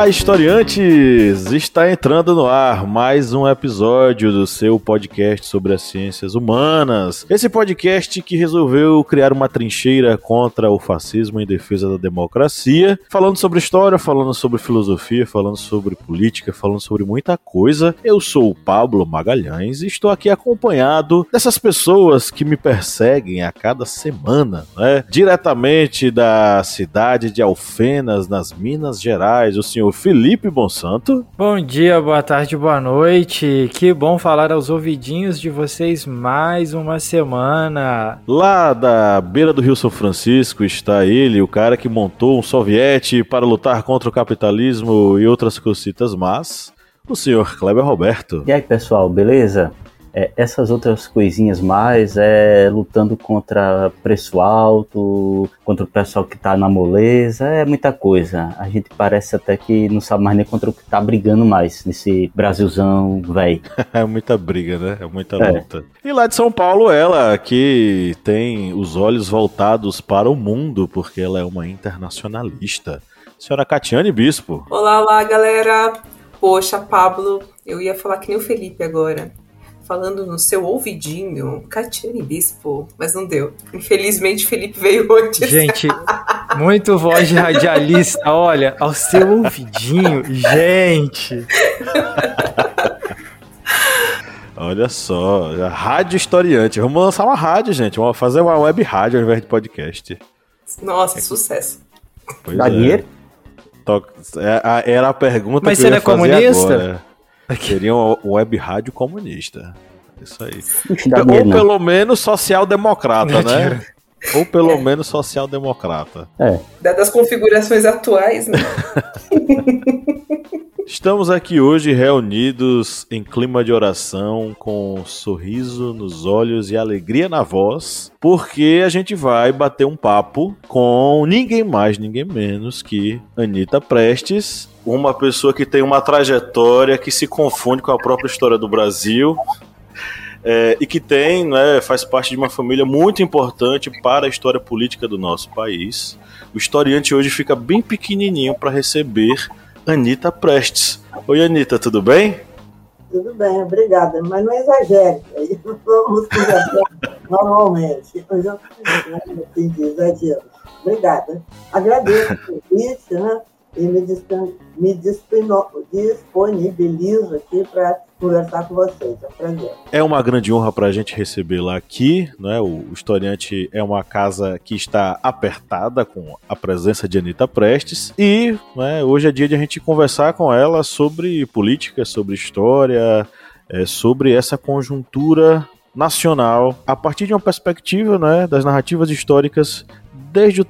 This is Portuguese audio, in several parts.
Olá, historiantes! Está entrando no ar mais um episódio do seu podcast sobre as ciências humanas. Esse podcast que resolveu criar uma trincheira contra o fascismo em defesa da democracia, falando sobre história, falando sobre filosofia, falando sobre política, falando sobre muita coisa. Eu sou o Pablo Magalhães e estou aqui acompanhado dessas pessoas que me perseguem a cada semana, né? Diretamente da cidade de Alfenas, nas Minas Gerais, o senhor Felipe Bonsanto. Bom dia, boa tarde, boa noite. Que bom falar aos ouvidinhos de vocês mais uma semana. Lá da beira do Rio São Francisco está ele, o cara que montou um soviete para lutar contra o capitalismo e outras cositas mas o senhor Kleber Roberto. E aí, pessoal, beleza? É, essas outras coisinhas mais é lutando contra preço alto, contra o pessoal que tá na moleza, é muita coisa. A gente parece até que não sabe mais nem contra o que tá brigando mais nesse Brasilzão, velho. é muita briga, né? É muita luta. É. E lá de São Paulo, ela que tem os olhos voltados para o mundo, porque ela é uma internacionalista. Senhora Catiane Bispo. Olá, olá, galera. Poxa, Pablo, eu ia falar que nem o Felipe agora falando no seu ouvidinho, Catiane Bispo, mas não deu. Infelizmente, Felipe veio antes. Gente, muito voz de radialista, olha, ao seu ouvidinho, gente. Olha só, rádio historiante. Vamos lançar uma rádio, gente. Vamos fazer uma web rádio ao invés de podcast. Nossa, é. sucesso. Pois Dá é. dinheiro? É, era a pergunta Mas que eu ia é comunista? Agora. Seria uma web rádio comunista. Isso aí. Ou pelo menos social-democrata, né? Ou pelo é. menos social-democrata. É. Das configurações atuais, né? Estamos aqui hoje reunidos em clima de oração, com um sorriso nos olhos e alegria na voz, porque a gente vai bater um papo com ninguém mais, ninguém menos que Anitta Prestes, uma pessoa que tem uma trajetória que se confunde com a própria história do Brasil. É, e que tem, né, faz parte de uma família muito importante para a história política do nosso país. O historiante hoje fica bem pequenininho para receber Anitta Prestes. Oi, Anitta, tudo bem? Tudo bem, obrigada, mas não exagere. Vamos normalmente. Eu já entendi, exagero. Obrigada. Agradeço o convite, né? e me disponibilizo aqui para conversar com vocês. É um prazer. É uma grande honra para a gente recebê-la aqui. Né? O, Historiante é uma casa que está apertada com a presença de Anitta Prestes. E né, hoje é dia de a gente conversar com ela sobre política, sobre história, é, sobre essa conjuntura nacional a partir de uma perspectiva né, das narrativas históricas desde o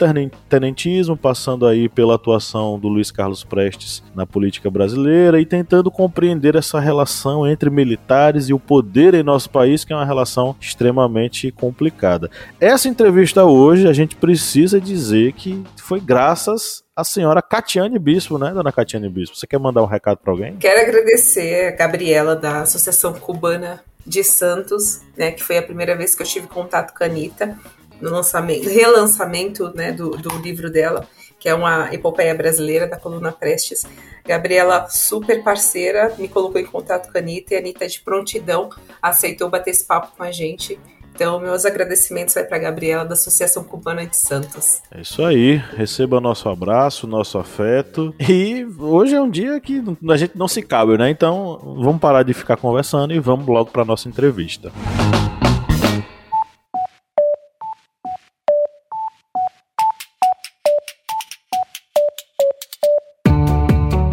tenentismo, passando aí pela atuação do Luiz Carlos Prestes na política brasileira e tentando compreender essa relação entre militares e o poder em nosso país, que é uma relação extremamente complicada. Essa entrevista hoje, a gente precisa dizer que foi graças à senhora Catiane Bispo, né, dona Catiane Bispo? Você quer mandar um recado para alguém? Quero agradecer a Gabriela da Associação Cubana de Santos, né, que foi a primeira vez que eu tive contato com a Anitta no lançamento, relançamento né, do, do livro dela, que é uma epopeia brasileira da coluna Prestes. Gabriela, super parceira, me colocou em contato com a Anitta e a Anitta, de prontidão, aceitou bater esse papo com a gente. Então, meus agradecimentos vai para a Gabriela da Associação Cubana de Santos. É isso aí. Receba nosso abraço, nosso afeto. E hoje é um dia que a gente não se cabe, né? Então, vamos parar de ficar conversando e vamos logo para nossa entrevista. Música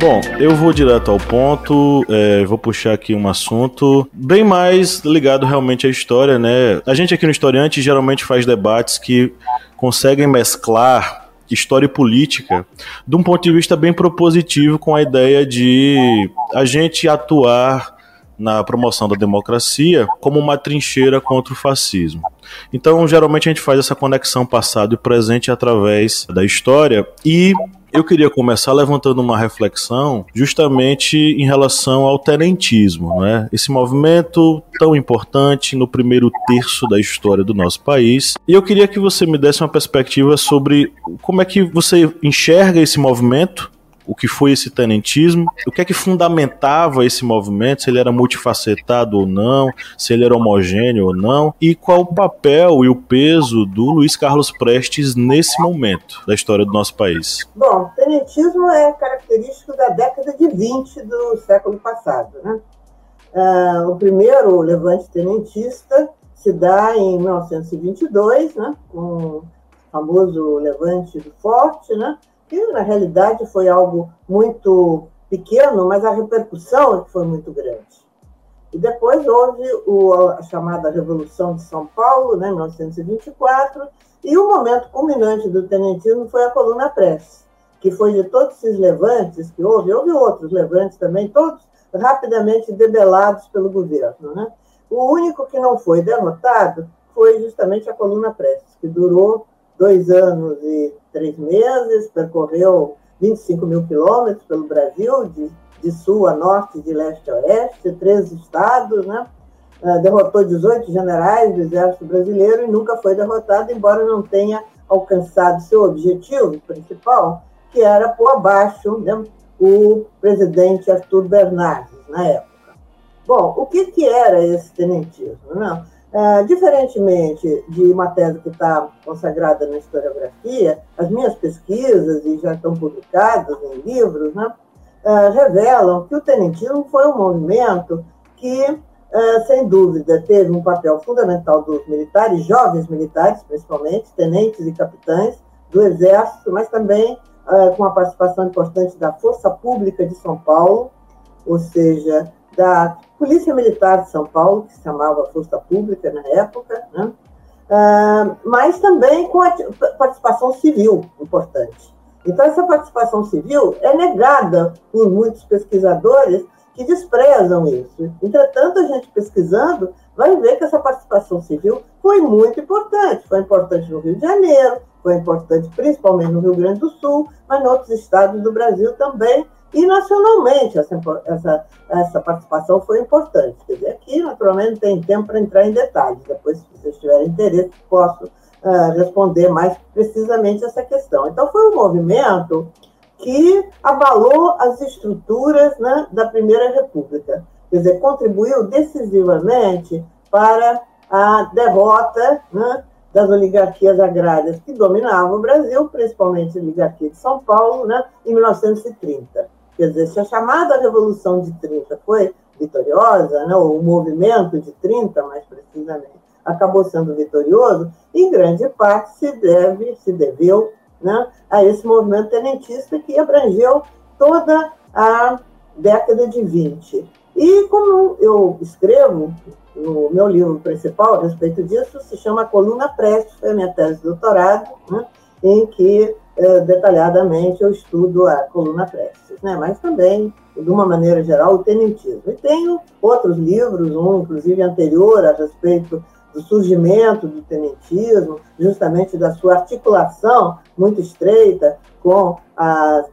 Bom, eu vou direto ao ponto, é, vou puxar aqui um assunto bem mais ligado realmente à história, né? A gente aqui no Historiante geralmente faz debates que conseguem mesclar história e política de um ponto de vista bem propositivo com a ideia de a gente atuar na promoção da democracia como uma trincheira contra o fascismo. Então, geralmente a gente faz essa conexão passado e presente através da história e eu queria começar levantando uma reflexão justamente em relação ao tenentismo, né? Esse movimento tão importante no primeiro terço da história do nosso país. E eu queria que você me desse uma perspectiva sobre como é que você enxerga esse movimento o que foi esse tenentismo, o que é que fundamentava esse movimento, se ele era multifacetado ou não, se ele era homogêneo ou não, e qual o papel e o peso do Luiz Carlos Prestes nesse momento da história do nosso país. Bom, o tenentismo é característico da década de 20 do século passado. Né? Uh, o primeiro levante tenentista se dá em 1922, né, com o famoso levante do Forte, né, que na realidade foi algo muito pequeno, mas a repercussão foi muito grande. E depois houve o, a chamada Revolução de São Paulo, né, 1924, e o momento culminante do tenentismo foi a Coluna Press, que foi de todos esses levantes que houve, houve outros levantes também, todos rapidamente debelados pelo governo. Né? O único que não foi derrotado foi justamente a Coluna Press, que durou dois anos e três meses, percorreu 25 mil quilômetros pelo Brasil, de, de sul a norte, de leste a oeste, três estados, né? Uh, derrotou 18 generais do exército brasileiro e nunca foi derrotado, embora não tenha alcançado seu objetivo principal, que era pôr abaixo né, o presidente Arthur Bernardes, na época. Bom, o que, que era esse tenentismo? Não? É, diferentemente de uma tese que está consagrada na historiografia, as minhas pesquisas, e já estão publicadas em livros, né, é, revelam que o tenentismo foi um movimento que, é, sem dúvida, teve um papel fundamental dos militares, jovens militares, principalmente, tenentes e capitães do Exército, mas também com a participação importante da Força Pública de São Paulo, ou seja, da Polícia Militar de São Paulo, que se chamava Força Pública na época, né? Uh, mas também com a participação civil importante. Então, essa participação civil é negada por muitos pesquisadores que desprezam isso. Entretanto, a gente pesquisando vai ver que essa participação civil foi muito importante. Foi importante no Rio de Janeiro, foi importante principalmente no Rio Grande do Sul, mas em outros estados do Brasil também, e nacionalmente, essa, essa, essa participação foi importante. Quer dizer, aqui, naturalmente, não tem tempo para entrar em detalhes. Depois, se vocês tiverem interesse, posso uh, responder mais precisamente essa questão. Então, foi um movimento que abalou as estruturas né, da Primeira República. Quer dizer, contribuiu decisivamente para a derrota né, das oligarquias agrárias que dominavam o Brasil, principalmente a oligarquia de São Paulo, né, em 1930. Quer dizer, se a chamada Revolução de 30 foi vitoriosa, né, o movimento de 30, mais precisamente, acabou sendo vitorioso, em grande parte se deve, se deveu né, a esse movimento tenentista que abrangeu toda a década de 20. E como eu escrevo no meu livro principal a respeito disso, se chama Coluna Prestes, foi a minha tese de doutorado, né, em que é, detalhadamente eu estudo a coluna Prestes, né? mas também, de uma maneira geral, o tenentismo. E tenho outros livros, um inclusive anterior a respeito do surgimento do tenentismo, justamente da sua articulação muito estreita com a,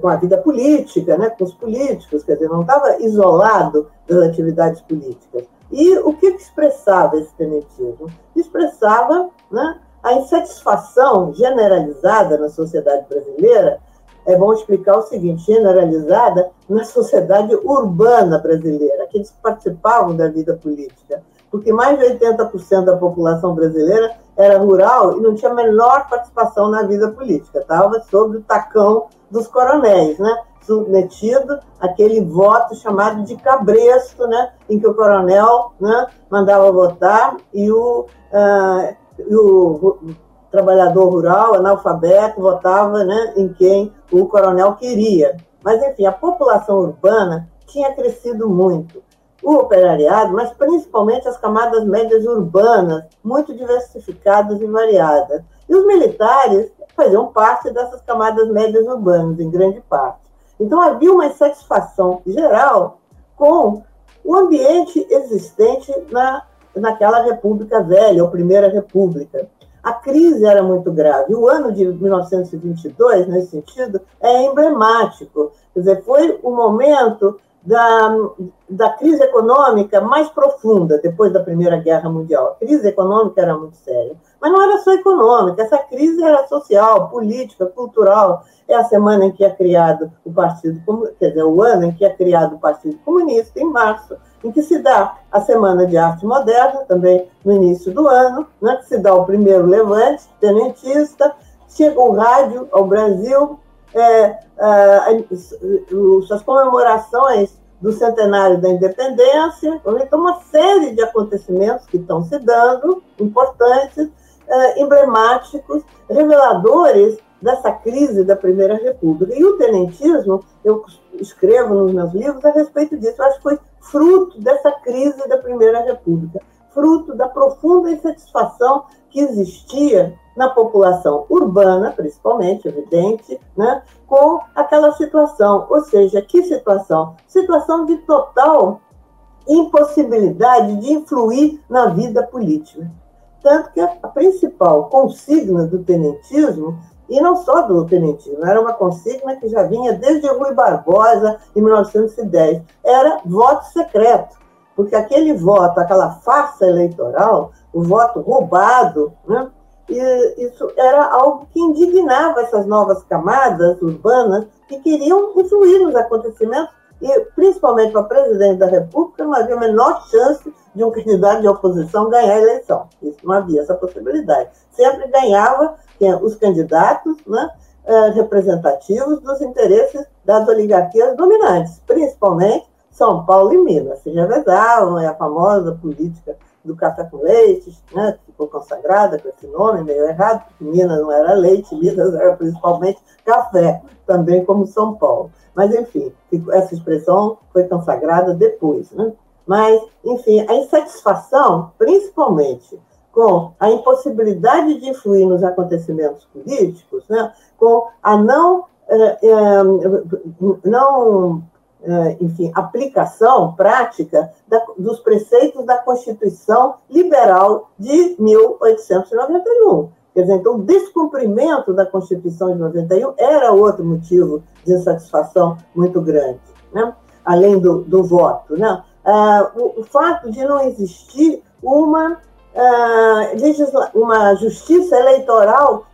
com a vida política, né, com os políticos, quer dizer, não estava isolado das atividades políticas. E o que expressava esse tenentismo? Expressava né, a insatisfação generalizada na sociedade brasileira é bom explicar o seguinte, generalizada na sociedade urbana brasileira, aqueles que participavam da vida política, porque mais de 80% da população brasileira era rural e não tinha a menor participação na vida política, estava sob o tacão dos coronéis, né? submetido àquele voto chamado de cabresto, né? em que o coronel né, mandava votar e o, uh, e o trabalhador rural, analfabeto, votava né, em quem o coronel queria. Mas, enfim, a população urbana tinha crescido muito. O operariado, mas principalmente as camadas médias urbanas, muito diversificadas e variadas. E os militares faziam parte dessas camadas médias urbanas, em grande parte. Então havia uma insatisfação geral com o ambiente existente na, naquela República Velha, ou Primeira República a crise era muito grave. O ano de 1922, nesse sentido, é emblemático. Quer dizer, foi o momento da, da crise econômica mais profunda depois da Primeira Guerra Mundial. A crise econômica era muito séria. Mas não era só econômica, essa crise era social, política, cultural. É a semana em que é criado o Partido Comunista, quer dizer, o ano em que é criado o Partido Comunista, em março em que se dá a Semana de Arte Moderna, também no início do ano, né, que se dá o primeiro levante tenentista, chega o rádio ao Brasil, é, é, as comemorações do centenário da independência, então uma série de acontecimentos que estão se dando, importantes, é, emblemáticos, reveladores dessa crise da Primeira República. E o tenentismo, eu escrevo nos meus livros a respeito disso, eu acho que foi fruto dessa crise da Primeira República, fruto da profunda insatisfação que existia na população urbana, principalmente, evidente, né, com aquela situação. Ou seja, que situação? Situação de total impossibilidade de influir na vida política. Tanto que a principal consigna do tenentismo e não só do tenentismo, era uma consigna que já vinha desde Rui Barbosa, em 1910. Era voto secreto, porque aquele voto, aquela farsa eleitoral, o voto roubado, né, e isso era algo que indignava essas novas camadas urbanas que queriam influir nos acontecimentos e, principalmente para presidente da República, não havia a menor chance de um candidato de oposição ganhar a eleição. Isso não havia essa possibilidade. Sempre ganhava os candidatos né, eh, representativos dos interesses das oligarquias dominantes, principalmente São Paulo e Minas. Se revezavam, é a famosa política do café com leite, né, que ficou consagrada com esse nome, meio errado, porque Minas não era leite, Minas era principalmente café, também como São Paulo. Mas, enfim, essa expressão foi consagrada depois. Né? Mas, enfim, a insatisfação, principalmente com a impossibilidade de influir nos acontecimentos políticos, né, com a não, eh, eh, não eh, enfim, aplicação prática da, dos preceitos da Constituição Liberal de 1891. Quer dizer, então, o descumprimento da Constituição de 91 era outro motivo de insatisfação muito grande, né? além do, do voto. Né? Ah, o, o fato de não existir uma uh, uma justiça eleitoral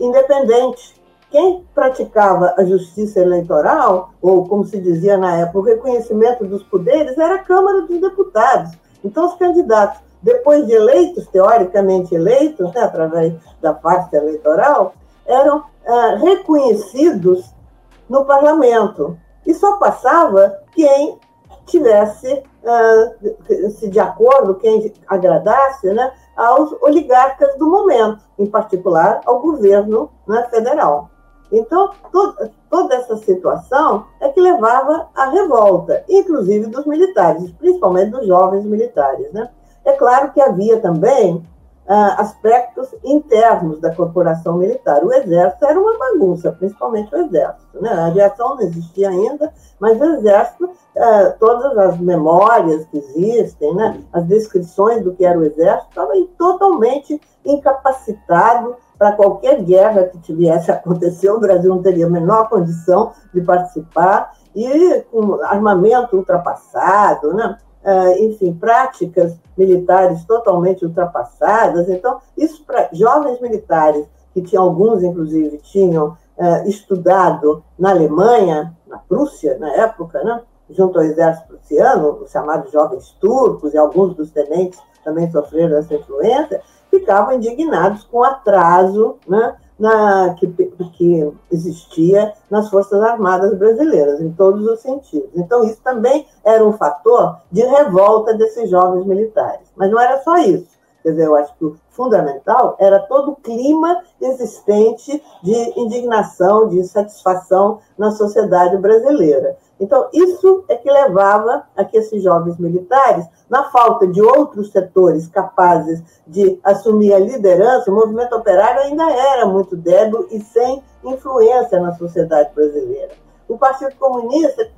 independente. Quem praticava a justiça eleitoral, ou como se dizia na época, o reconhecimento dos poderes, era a Câmara dos Deputados. Então, os candidatos, depois de eleitos, teoricamente eleitos, né, através da parte eleitoral, eram uh, reconhecidos no parlamento. E só passava quem tivesse uh, se de acordo, quem agradasse, né, aos oligarcas do momento, em particular ao governo né, federal. Então, to toda essa situação é que levava à revolta, inclusive dos militares, principalmente dos jovens militares. Né? É claro que havia também uh, aspectos internos da corporação militar. O exército era uma bagunça, principalmente o exército. Né? A aviação não existia ainda, mas o exército, uh, todas as memórias que existem, né? as descrições do que era o exército, estavam totalmente incapacitado para qualquer guerra que viesse a acontecer, o Brasil não teria a menor condição de participar, e com armamento ultrapassado, né? Uh, enfim, práticas militares totalmente ultrapassadas. Então, isso para jovens militares, que tinham alguns, inclusive, tinham uh, estudado na Alemanha, na Prússia, na época, né? junto ao exército prussiano, os chamados jovens turcos, e alguns dos tenentes também sofreram essa influência, ficavam indignados com o atraso né, na, que, que existia nas Forças Armadas brasileiras, em todos os sentidos. Então, isso também era um fator de revolta desses jovens militares. Mas não era só isso. Quer dizer, eu acho que o fundamental era todo o clima existente de indignação, de insatisfação na sociedade brasileira. Então, isso é que levava a que esses jovens militares, na falta de outros setores capazes de assumir a liderança, o movimento operário ainda era muito débil e sem influência na sociedade brasileira. O Partido Comunista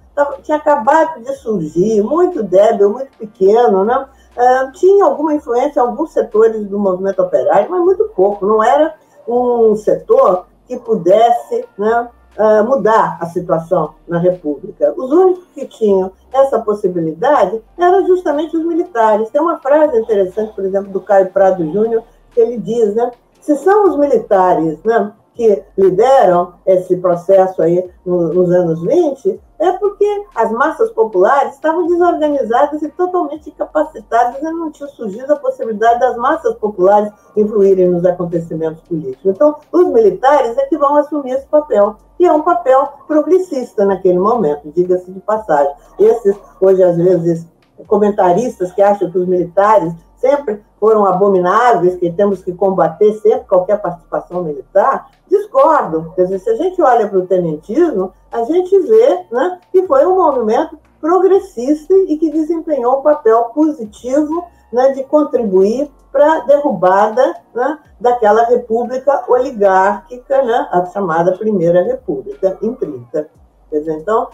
tinha acabado de surgir, muito débil, muito pequeno, né? Uh, tinha alguma influência em alguns setores do movimento operário, mas muito pouco. Não era um setor que pudesse né, uh, mudar a situação na República. Os únicos que tinham essa possibilidade eram justamente os militares. Tem uma frase interessante, por exemplo, do Caio Prado Júnior, que ele diz, né, se são os militares né, que lideram esse processo aí nos anos 20, é porque as massas populares estavam desorganizadas e totalmente incapacitadas e não tinha surgido a possibilidade das massas populares influírem nos acontecimentos políticos. Então, os militares é que vão assumir esse papel, e é um papel progressista naquele momento, diga-se de passagem. Esses, hoje, às vezes, comentaristas que acham que os militares sempre foram abomináveis, que temos que combater sempre qualquer participação militar, discordo. Quer dizer, se a gente olha para o tenentismo, a gente vê né, que foi um movimento progressista e que desempenhou um papel positivo né, de contribuir para a derrubada né, daquela república oligárquica, né, a chamada Primeira República, em 30. Quer dizer, então,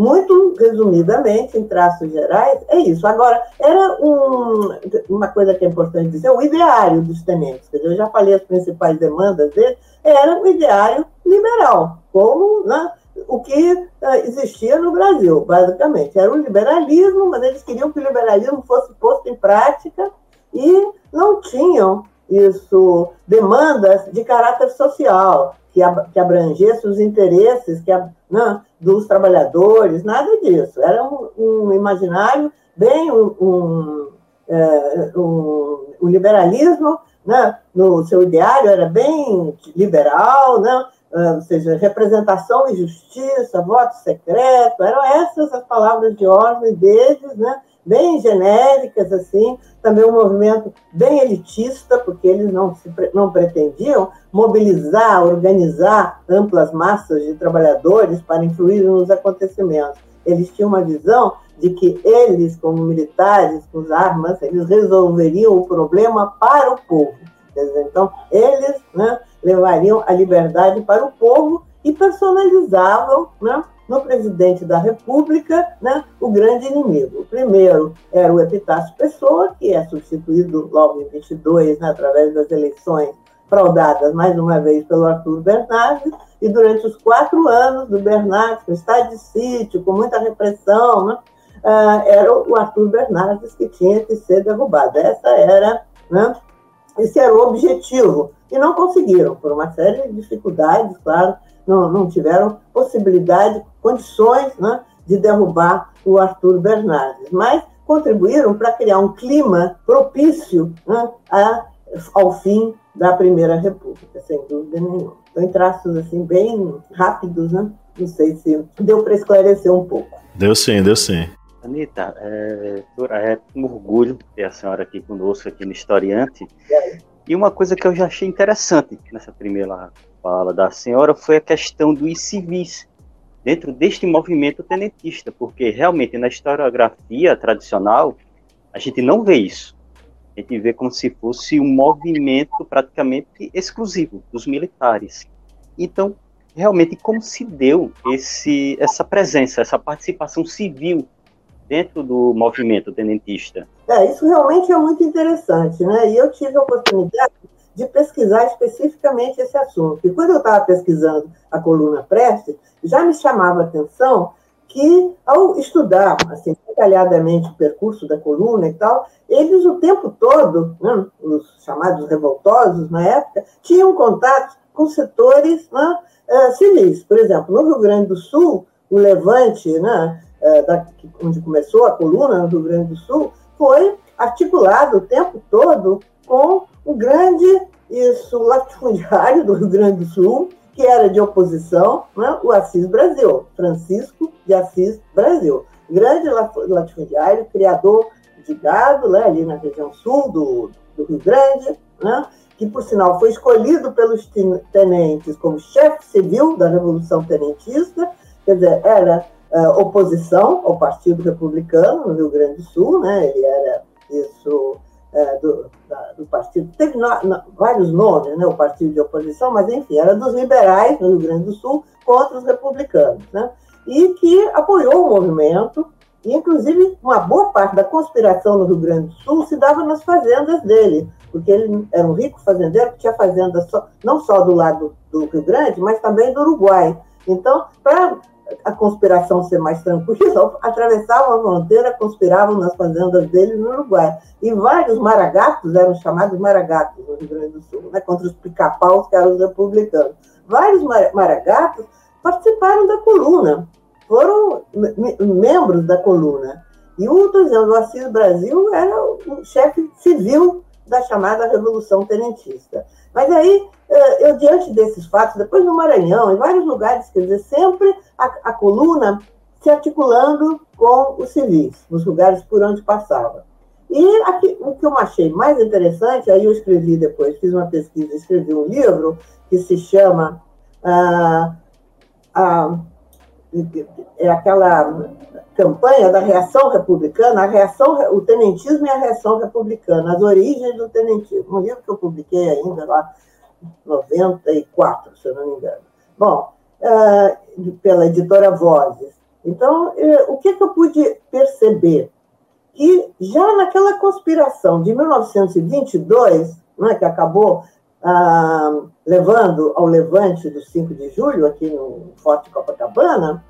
muito resumidamente, em traços gerais, é isso. Agora, era um, uma coisa que é importante dizer, o ideário dos tenentes, quer dizer, eu já falei as principais demandas dele, era o ideário liberal, como né, o que uh, existia no Brasil, basicamente. Era o liberalismo, mas eles queriam que o liberalismo fosse posto em prática e não tinham isso demandas de caráter social que, ab que abrangesse os interesses que, né, dos trabalhadores, nada disso. Era um, um imaginário bem um, um, é, um, um liberalismo, né, no seu ideário era bem liberal, né, é, ou seja, representação e justiça, voto secreto, eram essas as palavras de ordem deles, né, bem genéricas, assim, também um movimento bem elitista, porque eles não, se, não pretendiam mobilizar, organizar amplas massas de trabalhadores para influir nos acontecimentos. Eles tinham uma visão de que eles, como militares, com armas, eles resolveriam o problema para o povo. Então, eles né, levariam a liberdade para o povo e personalizavam né, no presidente da República né, o grande inimigo. O primeiro era o Epitácio Pessoa, que é substituído logo em 22, né, através das eleições fraudadas mais uma vez pelo Arthur Bernardes, e durante os quatro anos do Bernardes, com estado de sítio, com muita repressão, né, uh, era o Arthur Bernardes que tinha que ser derrubado. Essa era, né, esse era o objetivo. E não conseguiram, por uma série de dificuldades, claro, não, não tiveram possibilidade, condições né, de derrubar o Arthur Bernardes, mas contribuíram para criar um clima propício né, a, ao fim da Primeira República, sem dúvida nenhuma. Então, em traços assim, bem rápidos, né? não sei se deu para esclarecer um pouco. Deu sim, deu sim. Anitta, é, é um orgulho ter a senhora aqui conosco, aqui no Historiante. E uma coisa que eu já achei interessante nessa primeira fala da senhora foi a questão dos civis dentro deste movimento tenentista, porque realmente na historiografia tradicional a gente não vê isso. A gente vê como se fosse um movimento praticamente exclusivo dos militares. Então, realmente, como se deu esse, essa presença, essa participação civil dentro do movimento tenentista? É, isso realmente é muito interessante, né? E eu tive a oportunidade de pesquisar especificamente esse assunto. E quando eu estava pesquisando a coluna Prestes, já me chamava a atenção que, ao estudar assim, detalhadamente o percurso da coluna e tal, eles o tempo todo, né, os chamados revoltosos na época, tinham contato com setores né, uh, civis. Por exemplo, no Rio Grande do Sul, o levante, né, uh, da, onde começou a coluna no Rio Grande do Sul, foi articulado o tempo todo com o grande isso latifundiário do Rio Grande do Sul, que era de oposição, né, o Assis Brasil, Francisco de Assis Brasil, grande latifundiário, criador de gado, né, ali na região sul do, do Rio Grande, né, que, por sinal, foi escolhido pelos tenentes como chefe civil da Revolução Tenentista, quer dizer, era uh, oposição ao Partido Republicano no Rio Grande do Sul, né, ele era isso é, do, da, do, partido, teve vários nomes, né, o partido de oposição, mas enfim, era dos liberais no Rio Grande do Sul contra os republicanos, né, e que apoiou o movimento, e inclusive uma boa parte da conspiração no Rio Grande do Sul se dava nas fazendas dele, porque ele era um rico fazendeiro que tinha fazendas não só do lado do Rio Grande, mas também do Uruguai. Então, para a conspiração ser mais tranquila, atravessavam a fronteira, conspiravam nas fazendas deles no Uruguai. E vários maragatos eram chamados maragatos no Rio Grande do Sul, né, contra os pica-paus, que eram os republicanos. Vários maragatos participaram da coluna, foram membros da coluna. E o, dizendo, o Assis Brasil era o chefe civil da chamada Revolução Tenentista. Mas aí, eh, eu, diante desses fatos, depois no Maranhão, em vários lugares, quer dizer, sempre a, a coluna se articulando com os civis, nos lugares por onde passava. E aqui, o que eu achei mais interessante, aí eu escrevi depois, fiz uma pesquisa, escrevi um livro que se chama ah, ah, é aquela campanha da reação republicana, a reação, o tenentismo e a reação republicana, as origens do tenentismo. Um livro que eu publiquei ainda lá em 94, se eu não me engano. Bom, uh, pela editora Vozes. Então, uh, o que, que eu pude perceber? Que já naquela conspiração de 1922, né, que acabou uh, levando ao levante do 5 de julho, aqui no Forte Copacabana,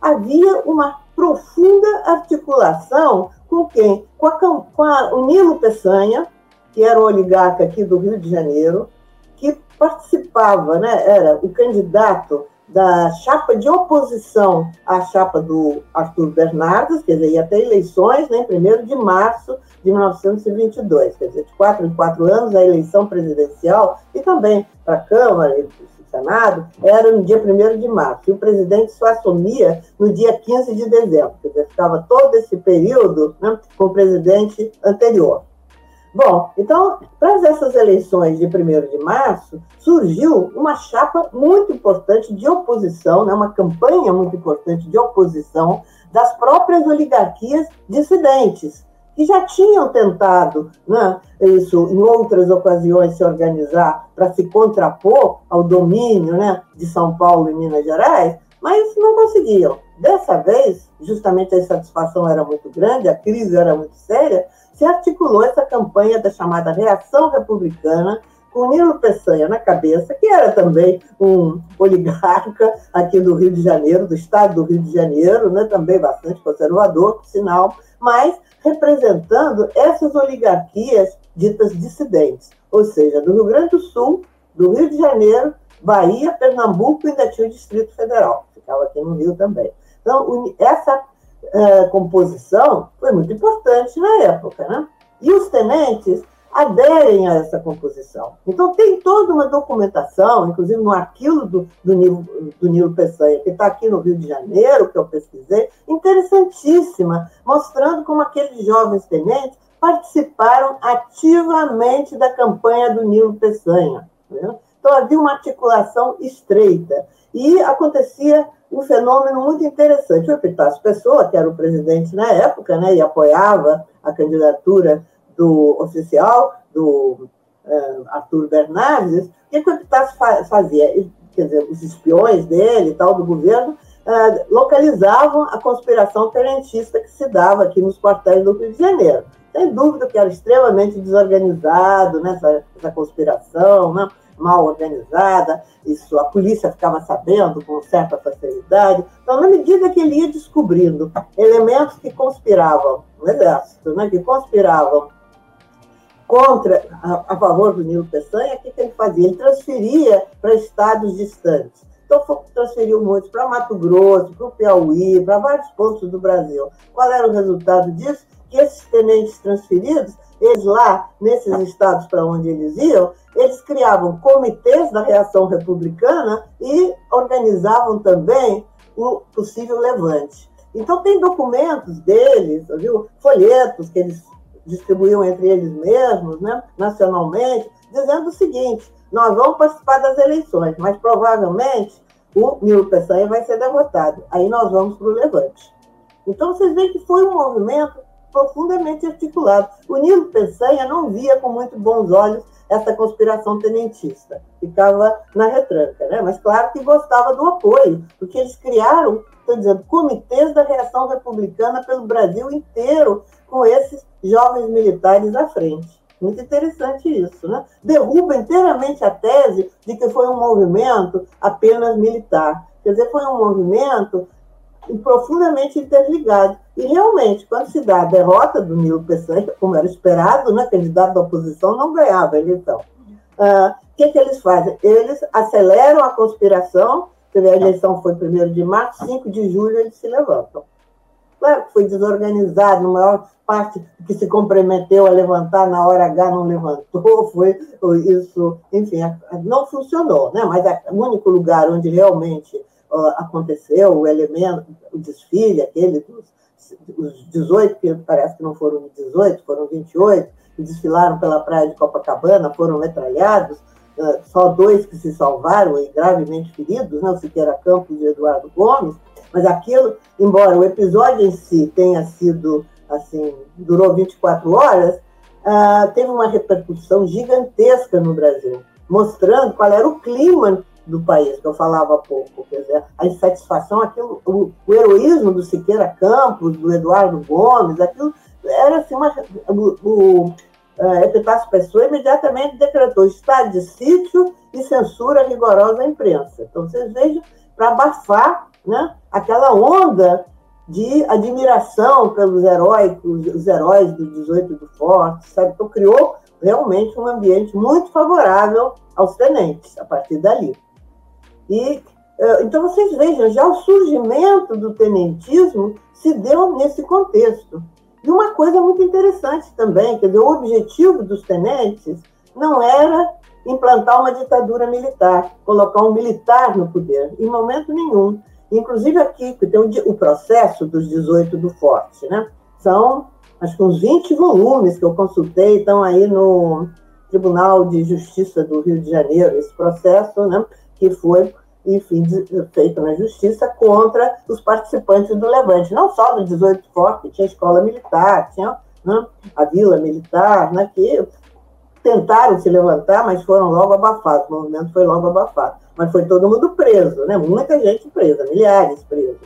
havia uma profunda articulação com quem? Com, a, com a, o Nilo Peçanha, que era o oligarca aqui do Rio de Janeiro, que participava, né, era o candidato da chapa de oposição à chapa do Arthur Bernardes, quer dizer, ia ter eleições né, em 1 de março de 1922, quer dizer, de quatro em quatro anos a eleição presidencial e também para a Câmara e Senado era no dia 1 de março, e o presidente só assumia no dia 15 de dezembro, quer dizer, ficava todo esse período né, com o presidente anterior. Bom, então, para essas eleições de 1 de março, surgiu uma chapa muito importante de oposição, né, uma campanha muito importante de oposição das próprias oligarquias dissidentes, que já tinham tentado né, isso em outras ocasiões se organizar para se contrapor ao domínio né, de São Paulo e Minas Gerais, mas não conseguiam. Dessa vez, justamente a insatisfação era muito grande, a crise era muito séria, se articulou essa campanha da chamada Reação Republicana, com Nilo Peçanha na cabeça, que era também um oligarca aqui do Rio de Janeiro, do estado do Rio de Janeiro, né, também bastante conservador, por sinal, mas representando essas oligarquias ditas dissidentes, ou seja, do Rio Grande do Sul, do Rio de Janeiro, Bahia, Pernambuco e ainda tinha o Distrito Federal, ficava aqui no Rio também. Então, essa uh, composição foi muito importante na época, né? E os tenentes aderem a essa composição. Então, tem toda uma documentação, inclusive no arquivo do, do, Nilo, do Nilo Peçanha, que está aqui no Rio de Janeiro, que eu pesquisei, interessantíssima, mostrando como aqueles jovens tenentes participaram ativamente da campanha do Nilo Peçanha. Né? Então, havia uma articulação estreita. E acontecia um fenômeno muito interessante. O Epitácio Pessoa, que era o presidente na época, né, e apoiava a candidatura do oficial, do uh, Arthur Bernardes, o que, o Epitácio fazia? Quer dizer, os espiões dele e tal, do governo, uh, localizavam a conspiração tenentista que se dava aqui nos quartéis do Rio de Janeiro. Sem dúvida que era extremamente desorganizado né, essa conspiração, né? Mal organizada, isso a polícia ficava sabendo com certa facilidade. Então, na medida que ele ia descobrindo elementos que conspiravam no exército, né, que conspiravam contra, a, a favor do Nilo Peçanha, o que, que ele fazia? Ele transferia para estados distantes. Então, transferiu muitos para Mato Grosso, para o Piauí, para vários pontos do Brasil. Qual era o resultado disso? Que esses tenentes transferidos, eles lá, nesses estados para onde eles iam, eles criavam comitês da reação republicana e organizavam também o possível levante. Então, tem documentos deles, viu? folhetos que eles distribuíam entre eles mesmos, né? nacionalmente, dizendo o seguinte: nós vamos participar das eleições, mas provavelmente o Nilo Peçanha vai ser derrotado. Aí nós vamos para o levante. Então, vocês veem que foi um movimento profundamente articulado. O Nilo Peçanha não via com muito bons olhos essa conspiração tenentista. Ficava na retranca, né? Mas claro que gostava do apoio, porque eles criaram, estou dizendo, comitês da reação republicana pelo Brasil inteiro, com esses jovens militares à frente. Muito interessante isso, né? Derruba inteiramente a tese de que foi um movimento apenas militar. Quer dizer, foi um movimento profundamente interligado. E realmente, quando se dá a derrota do Nilo Peçanha, como era esperado, né, candidato da oposição não ganhava a eleição. Ah, o que, que eles fazem? Eles aceleram a conspiração, a eleição foi 1 de março, 5 de julho eles se levantam. Claro que foi desorganizado, a maior parte que se comprometeu a levantar na hora H não levantou, foi isso, enfim, não funcionou, né? mas o único lugar onde realmente uh, aconteceu o elemento, o desfile, aquele dos os 18, que parece que não foram 18, foram 28, que desfilaram pela praia de Copacabana, foram metralhados, uh, só dois que se salvaram e gravemente feridos, né, o Siqueira Campos e Eduardo Gomes, mas aquilo, embora o episódio em si tenha sido, assim, durou 24 horas, uh, teve uma repercussão gigantesca no Brasil, mostrando qual era o clima do país, que eu falava pouco. Quer dizer, a insatisfação, aquilo, o, o heroísmo do Siqueira Campos, do Eduardo Gomes, aquilo era assim, uma, o, o uh, Epitácio Pessoa imediatamente decretou estado de sítio e censura rigorosa à imprensa. Então, vocês vejam, para abafar né, aquela onda de admiração pelos heróicos, os heróis do 18 do Forte, sabe? Então, criou realmente um ambiente muito favorável aos tenentes, a partir dali. E eh, então vocês vejam, já o surgimento do tenentismo se deu nesse contexto. E uma coisa muito interessante também, quer dizer, o objetivo dos tenentes não era implantar uma ditadura militar, colocar um militar no poder, em momento nenhum. Inclusive aqui, que tem o, processo dos 18 do Forte, né? São, acho que uns 20 volumes que eu consultei, estão aí no Tribunal de Justiça do Rio de Janeiro, esse processo, né? Que foi, enfim, feito na justiça contra os participantes do Levante. Não só do 18 Forte, tinha escola militar, tinha né, a vila militar, né, que tentaram se levantar, mas foram logo abafados. O movimento foi logo abafado. Mas foi todo mundo preso, né? muita gente presa, milhares presos.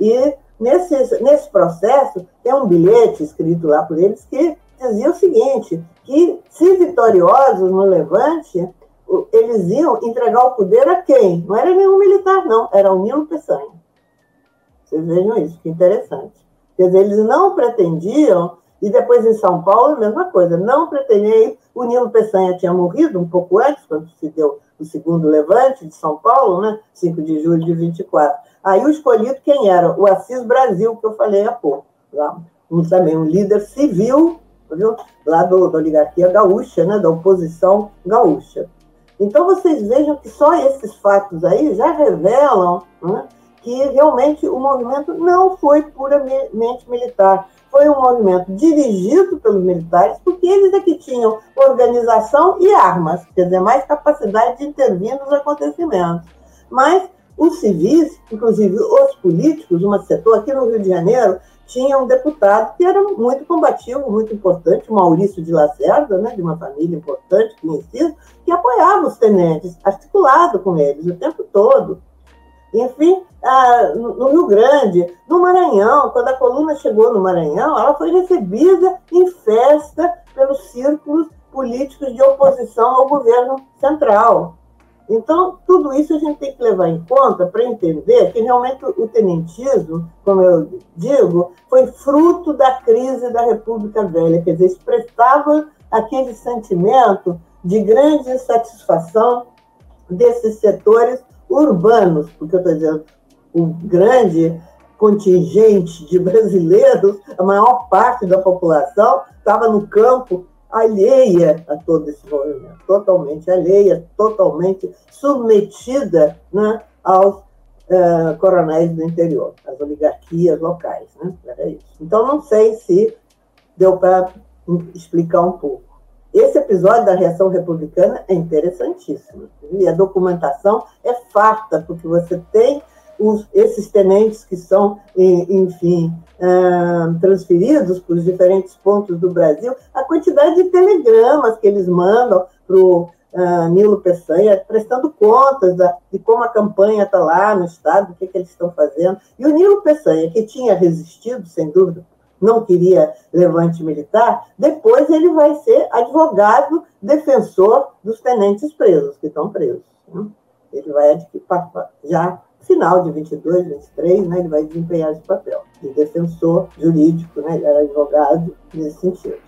E nesse, nesse processo, tem um bilhete escrito lá por eles que dizia o seguinte, que se vitoriosos no Levante, eles iam entregar o poder a quem? Não era nenhum militar, não, era o Nilo Peçanha. Vocês vejam isso, que interessante. Quer dizer, eles não pretendiam, e depois em São Paulo, a mesma coisa, não pretendiam. O Nilo Peçanha tinha morrido um pouco antes, quando se deu o segundo levante de São Paulo, né? 5 de julho de 24. Aí o escolhido quem era? O Assis Brasil, que eu falei há pouco. Lá, um, também um líder civil, viu? lá do, da oligarquia gaúcha, né? da oposição gaúcha. Então, vocês vejam que só esses fatos aí já revelam né, que realmente o movimento não foi puramente militar. Foi um movimento dirigido pelos militares, porque eles é que tinham organização e armas, quer dizer, mais capacidade de intervir nos acontecimentos. Mas os civis, inclusive os políticos, uma setor aqui no Rio de Janeiro, tinha um deputado que era muito combativo, muito importante, o Maurício de Lacerda, né, de uma família importante, conhecida, que apoiava os tenentes, articulado com eles o tempo todo. Enfim, no Rio Grande, no Maranhão, quando a coluna chegou no Maranhão, ela foi recebida em festa pelos círculos políticos de oposição ao governo central. Então, tudo isso a gente tem que levar em conta para entender que realmente o tenentismo, como eu digo, foi fruto da crise da República Velha, quer dizer, expressava aquele sentimento de grande insatisfação desses setores urbanos, porque eu estou dizendo, o grande contingente de brasileiros, a maior parte da população estava no campo alheia a todo esse movimento, totalmente alheia, totalmente submetida né, aos uh, coronéis do interior, às oligarquias locais. Né? Era isso. Então, não sei se deu para explicar um pouco. Esse episódio da reação republicana é interessantíssimo. E a documentação é farta, porque você tem os, esses tenentes que são, enfim, transferidos para os diferentes pontos do Brasil, a quantidade de telegramas que eles mandam para o Nilo Peçanha, prestando contas da, de como a campanha está lá no Estado, o que, que eles estão fazendo. E o Nilo Peçanha, que tinha resistido, sem dúvida, não queria levante militar, depois ele vai ser advogado defensor dos tenentes presos, que estão presos. Né? Ele vai já final de 22, 23, né, ele vai desempenhar esse papel de defensor jurídico, né, ele era advogado nesse sentido.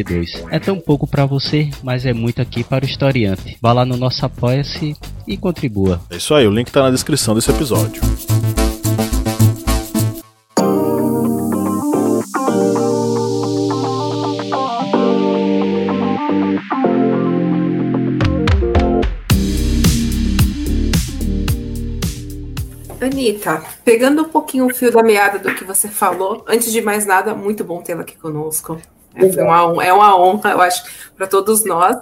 2022. É tão pouco para você, mas é muito aqui para o historiante. Vá lá no nosso apoia-se e contribua. É isso aí, o link está na descrição desse episódio. Anitta, pegando um pouquinho o fio da meada do que você falou, antes de mais nada, muito bom tê-la aqui conosco. É uma, é uma honra, eu acho, para todos nós.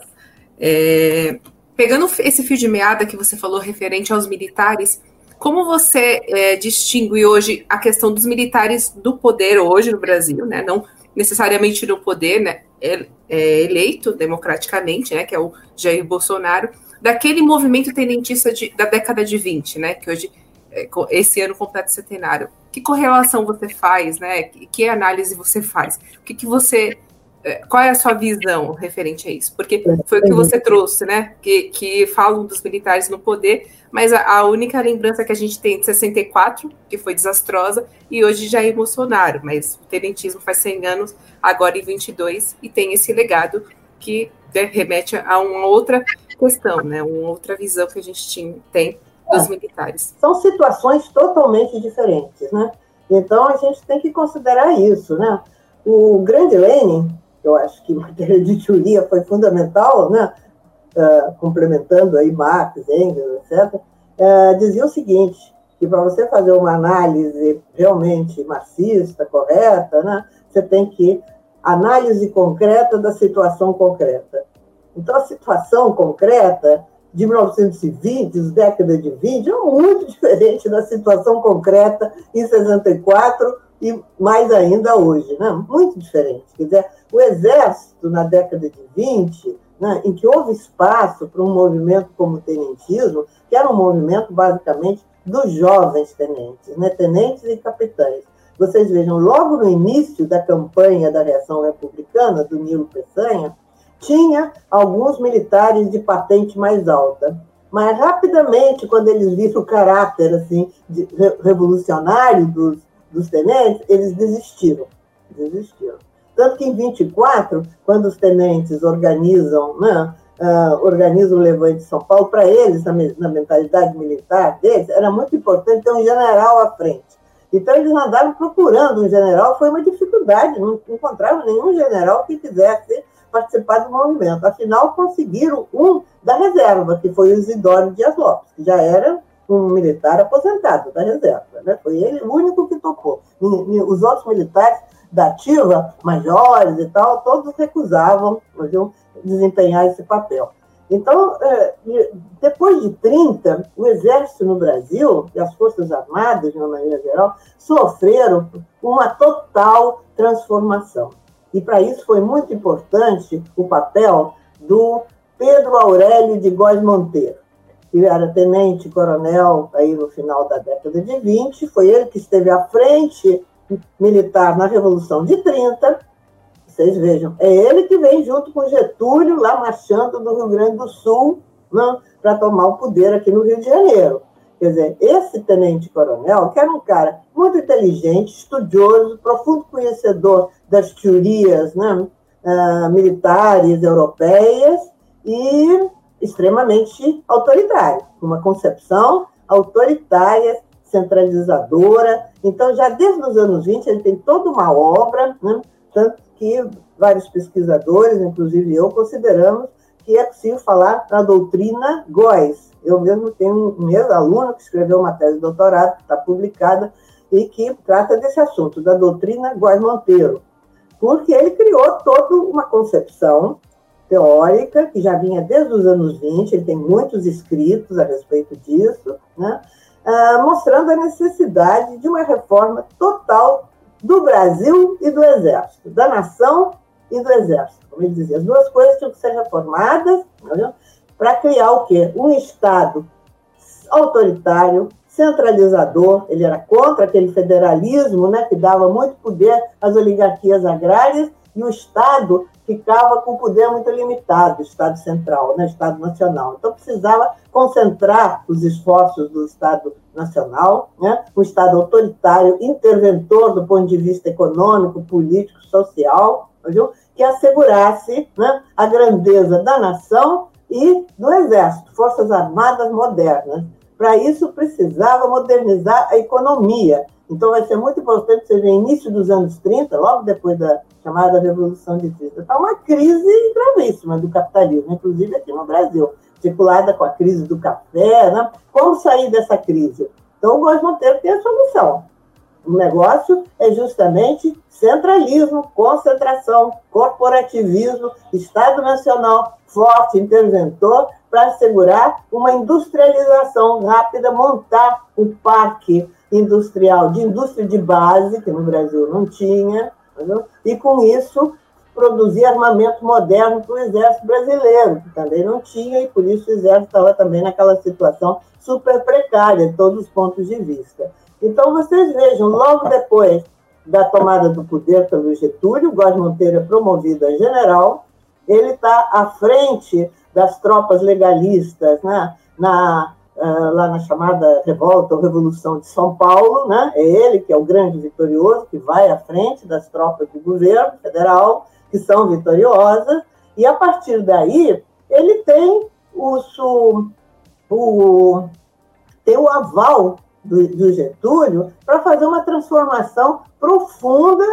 É, Pegando esse fio de meada que você falou referente aos militares, como você é, distingue hoje a questão dos militares do poder hoje no Brasil, né? Não necessariamente no poder, né? É, é eleito democraticamente, né? Que é o Jair Bolsonaro, daquele movimento tenentista de, da década de 20, né? Que hoje, é, esse ano completa centenário. Que correlação você faz, né? Que, que análise você faz? O que, que você é, qual é a sua visão referente a isso? Porque foi o que você trouxe, né? Que, que falam dos militares no poder, mas a, a, única lembrança que a gente tem de 64, que foi desastrosa, e hoje já é Bolsonaro, mas o tenentismo faz 100 anos, agora em 22, e tem esse legado que né, remete a uma outra questão, né? Uma outra visão que a gente tem dos é, militares. São situações totalmente diferentes, né? Então a gente tem que considerar isso, né? O grande Lenin, eu acho que matéria de teoria foi fundamental, né? Uh, complementando aí Marx, Engels, etc., uh, dizia o seguinte, que para você fazer uma análise realmente marxista, correta, né, você tem que análise concreta da situação concreta. Então, a situação concreta de 1920, década de 20, é muito diferente da situação concreta em 64 e mais ainda hoje, né? muito diferente. Quer dizer, o Exército, na década de 20, né, em que houve espaço para um movimento como o tenentismo, que era um movimento basicamente dos jovens tenentes, né, tenentes e capitães, vocês vejam, logo no início da campanha da reação republicana, do Nilo Peçanha, tinha alguns militares de patente mais alta. Mas rapidamente, quando eles viram o caráter assim, de, revolucionário dos, dos tenentes, eles desistiram. Desistiram. Tanto que em 24, quando os tenentes organizam, né, uh, organizam o Levante de São Paulo, para eles, na, na, mentalidade militar deles, era muito importante ter um general à frente. Então, eles andaram procurando um general, foi uma dificuldade, não encontraram nenhum general que quisesse participar do movimento. Afinal, conseguiram um da reserva, que foi o Isidoro Dias Lopes, que já era um militar aposentado da reserva. Né? Foi ele o único que topou. Os outros militares da ativa, majores e tal, todos recusavam viu, desempenhar esse papel. Então, é, depois de 30, o Exército no Brasil e as Forças Armadas, de uma maneira geral, sofreram uma total transformação. E para isso foi muito importante o papel do Pedro Aurélio de Góes Monteiro, que era tenente-coronel aí no final da década de 20, foi ele que esteve à frente militar na Revolução de 30. Vocês vejam, é ele que vem junto com Getúlio lá marchando do Rio Grande do Sul né, para tomar o poder aqui no Rio de Janeiro. Quer dizer, esse tenente-coronel, que era um cara muito inteligente, estudioso, profundo conhecedor das teorias né, uh, militares europeias e extremamente autoritário, uma concepção autoritária, centralizadora. Então, já desde os anos 20, ele tem toda uma obra, né, tanto que vários pesquisadores, inclusive eu, consideramos que é possível falar na doutrina Góes. Eu mesmo tenho um ex-aluno que escreveu uma tese de doutorado, que está publicada, e que trata desse assunto, da doutrina Góes Monteiro, porque ele criou toda uma concepção teórica que já vinha desde os anos 20, ele tem muitos escritos a respeito disso, né? Ah, mostrando a necessidade de uma reforma total do Brasil e do Exército, da nação e do Exército. Como ele dizia, as duas coisas tinham que ser reformadas para criar o quê? Um Estado autoritário, centralizador, ele era contra aquele federalismo né, que dava muito poder às oligarquias agrárias e o Estado ficava com poder muito limitado, o Estado central, né, Estado nacional. Então, precisava concentrar os esforços do Estado nacional, né, um Estado autoritário, interventor do ponto de vista econômico, político, social, viu? Que assegurasse né, a grandeza da nação e do Exército, Forças Armadas modernas. Para isso, precisava modernizar a economia. Então, vai ser muito importante ver, início dos anos 30, logo depois da chamada Revolução de 30, está uma crise gravíssima do capitalismo, inclusive aqui no Brasil, circulada com a crise do café. Né? Como sair dessa crise? Então, o Góes Monteiro tem a solução. O negócio é justamente centralismo, concentração, corporativismo, Estado Nacional forte, interventor, para assegurar uma industrialização rápida, montar um parque industrial de indústria de base, que no Brasil não tinha, entendeu? e com isso produzir armamento moderno para o exército brasileiro, que também não tinha, e por isso o exército estava também naquela situação super precária, de todos os pontos de vista. Então, vocês vejam, logo depois da tomada do poder pelo Getúlio, Góes Monteiro é promovido a general, ele está à frente das tropas legalistas né, na, uh, lá na chamada Revolta ou Revolução de São Paulo, né? é ele que é o grande vitorioso, que vai à frente das tropas do governo federal, que são vitoriosas, e a partir daí ele tem o, o, tem o aval do, do Getúlio para fazer uma transformação profunda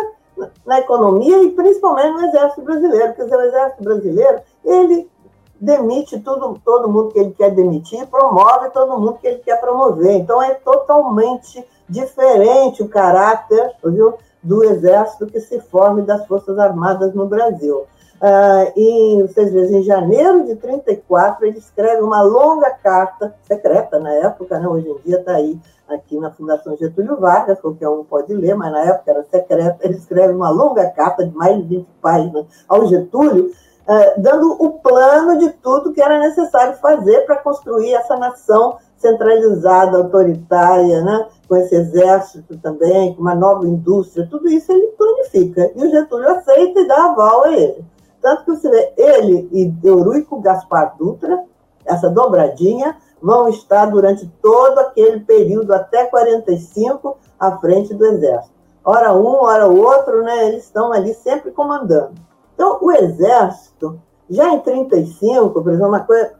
na economia e principalmente no Exército Brasileiro, porque o Exército Brasileiro ele demite tudo, todo mundo que ele quer demitir, promove todo mundo que ele quer promover. Então é totalmente diferente o caráter viu, do Exército que se forma das Forças Armadas no Brasil. Uh, e vocês veem, em janeiro de 34, ele escreve uma longa carta, secreta na época, né? hoje em dia está aí aqui na Fundação Getúlio Vargas, qualquer um pode ler, mas na época era secreta. Ele escreve uma longa carta de mais de 20 páginas ao Getúlio, uh, dando o plano de tudo que era necessário fazer para construir essa nação centralizada, autoritária, né? com esse exército também, com uma nova indústria, tudo isso ele planifica. E o Getúlio aceita e dá aval a ele. Tanto que você ele e Eurico Gaspar Dutra, essa dobradinha, vão estar durante todo aquele período, até 45, à frente do exército. Hora um, hora outro, né, eles estão ali sempre comandando. Então, o exército, já em 35, por exemplo, uma coisa,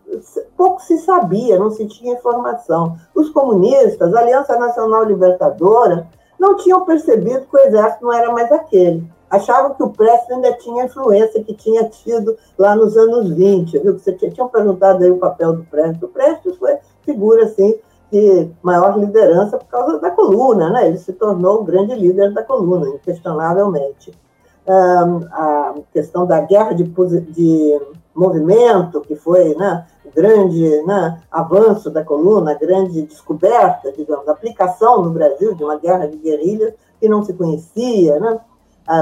pouco se sabia, não se tinha informação. Os comunistas, a Aliança Nacional Libertadora, não tinham percebido que o exército não era mais aquele. Achavam que o Prestes ainda tinha a influência que tinha tido lá nos anos 20, viu? Você tinha, perguntado aí o papel do Prestes. O Prestes foi figura, assim, de maior liderança por causa da coluna, né? Ele se tornou o grande líder da coluna, inquestionavelmente a questão da guerra de, de movimento, que foi né, o grande né, avanço da coluna, a grande descoberta, digamos, aplicação no Brasil de uma guerra de guerrilhas que não se conhecia, né,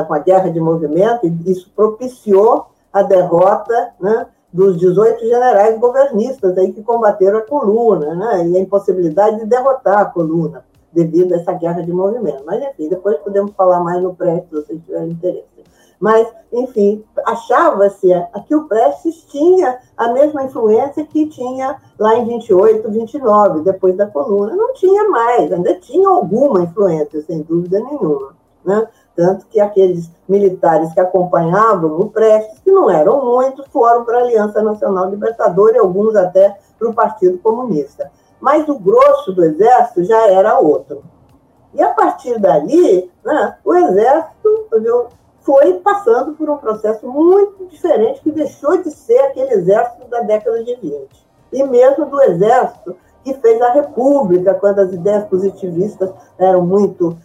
com a guerra de movimento, e isso propiciou a derrota né, dos 18 generais governistas aí que combateram a coluna, né, e a impossibilidade de derrotar a coluna devido a essa guerra de movimento. Mas, enfim, depois podemos falar mais no pré, se vocês tiverem interesse. Mas, enfim, achava-se que o Prestes tinha a mesma influência que tinha lá em 28, 29, depois da coluna. Não tinha mais, ainda tinha alguma influência, sem dúvida nenhuma. Né? Tanto que aqueles militares que acompanhavam o Prestes, que não eram muitos, foram para a Aliança Nacional Libertadora e alguns até para o Partido Comunista. Mas o grosso do exército já era outro. E a partir dali, né, o exército viu, foi passando por um processo muito diferente, que deixou de ser aquele exército da década de 20. E mesmo do exército que fez a República, quando as ideias positivistas eram muito,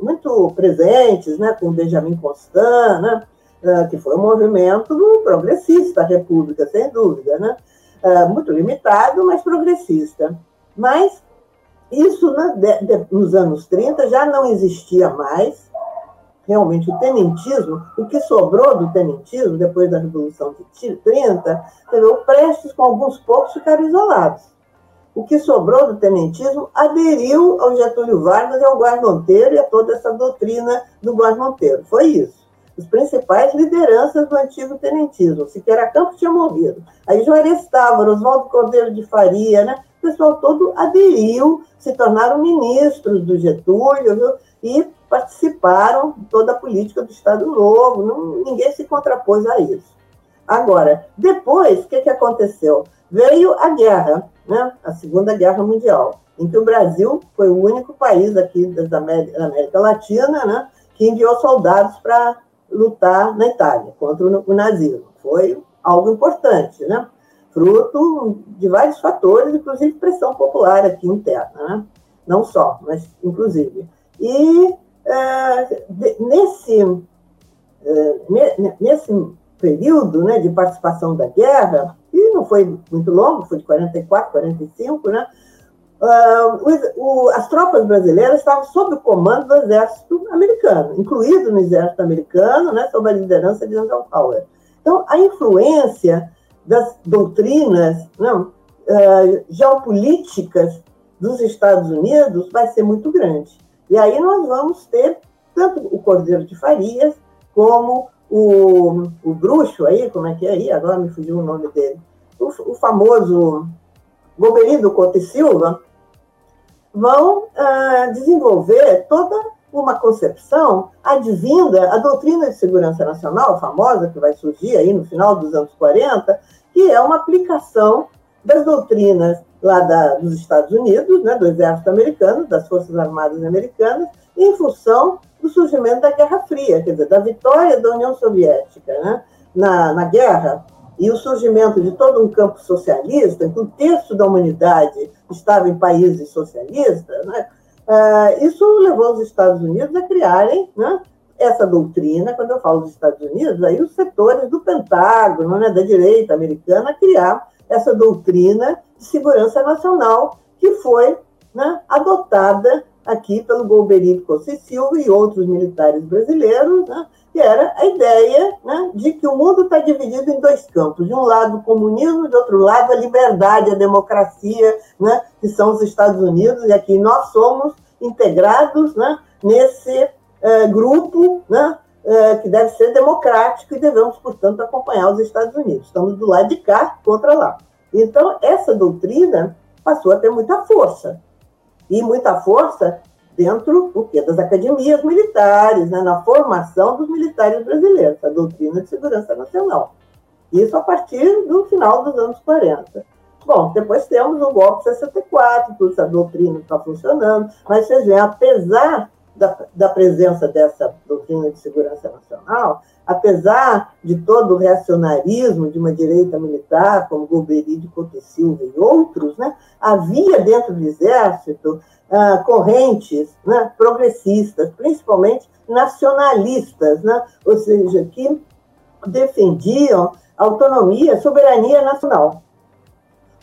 muito presentes, né, com Benjamin Constant, né, eh, que foi um movimento progressista, a República, sem dúvida, né, eh, muito limitado, mas progressista. Mas isso, né, nos anos 30, já não existia mais, realmente o tenentismo, o que sobrou do tenentismo depois da Revolução de 30, o Prestes com alguns poucos ficaram isolados. O que sobrou do tenentismo aderiu ao Getúlio Vargas e ao Guarda Monteiro e a toda essa doutrina do Guarda Monteiro. Foi isso. Os principais lideranças do antigo tenentismo. Siqueira Campos tinha morrido. Aí Juarez Távora, Oswaldo Cordeiro de Faria, né? o pessoal todo aderiu, se tornaram ministros do Getúlio, viu? e participaram de toda a política do Estado Novo, ninguém se contrapôs a isso. Agora, depois, o que, que aconteceu? Veio a guerra, né? a Segunda Guerra Mundial, em que o Brasil foi o único país aqui da América, Latina né? que enviou soldados para lutar na Itália contra o nazismo. Foi algo importante, né? fruto de vários fatores, inclusive pressão popular aqui interna, né? não só, mas inclusive. E é, nesse, é, nesse período né, de participação da guerra, que não foi muito longo, foi de 44, 45, né, uh, o, as tropas brasileiras estavam sob o comando do exército americano, incluído no exército americano, né, sob a liderança de Eisenhower. Então, a influência das doutrinas não, uh, geopolíticas dos Estados Unidos vai ser muito grande. E aí nós vamos ter tanto o Cordeiro de Farias, como o, o bruxo aí, como é que é aí? Agora me fugiu o nome dele. O, o famoso Goberindo Couto e Silva, vão ah, desenvolver toda uma concepção advinda, a doutrina de segurança nacional, famosa, que vai surgir aí no final dos anos 40, que é uma aplicação das doutrinas lá da, dos Estados Unidos, né, do exército americano, das Forças Armadas Americanas, em função do surgimento da Guerra Fria, quer dizer, da vitória da União Soviética né, na, na guerra e o surgimento de todo um campo socialista, que um terço da humanidade estava em países socialistas, né, uh, isso levou os Estados Unidos a criarem né, essa doutrina, quando eu falo dos Estados Unidos, aí os setores do Pentágono, né, da direita americana, a criar essa doutrina de segurança nacional que foi né, adotada aqui pelo Golbery Costa Silva e outros militares brasileiros, né, que era a ideia né, de que o mundo está dividido em dois campos. De um lado o comunismo, de outro lado a liberdade, a democracia, né, que são os Estados Unidos, e aqui nós somos integrados né, nesse eh, grupo né, eh, que deve ser democrático e devemos, portanto, acompanhar os Estados Unidos. Estamos do lado de cá contra lá. Então, essa doutrina passou a ter muita força. E muita força dentro o quê? das academias militares, né, na formação dos militares brasileiros, a doutrina de segurança nacional. Isso a partir do final dos anos 40. Bom, depois temos o golpe 64, toda essa doutrina está funcionando, mas vocês veem, apesar da, da, presença dessa doutrina de segurança nacional, apesar de todo o reacionarismo de uma direita militar, como Golbery de Couto Silva e outros, né, havia dentro do exército uh, correntes né, progressistas, principalmente nacionalistas, né, ou seja, que defendiam autonomia, soberania nacional.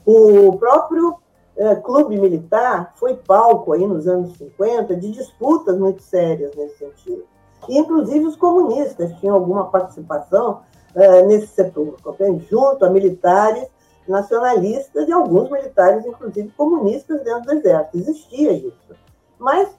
O próprio eh, clube militar foi palco aí nos anos 50 de disputas muito sérias nesse sentido. Inclusive, os comunistas tinham alguma participação eh, nesse setor, junto a militares nacionalistas e alguns militares, inclusive comunistas, dentro do exército. Existia isso. Mas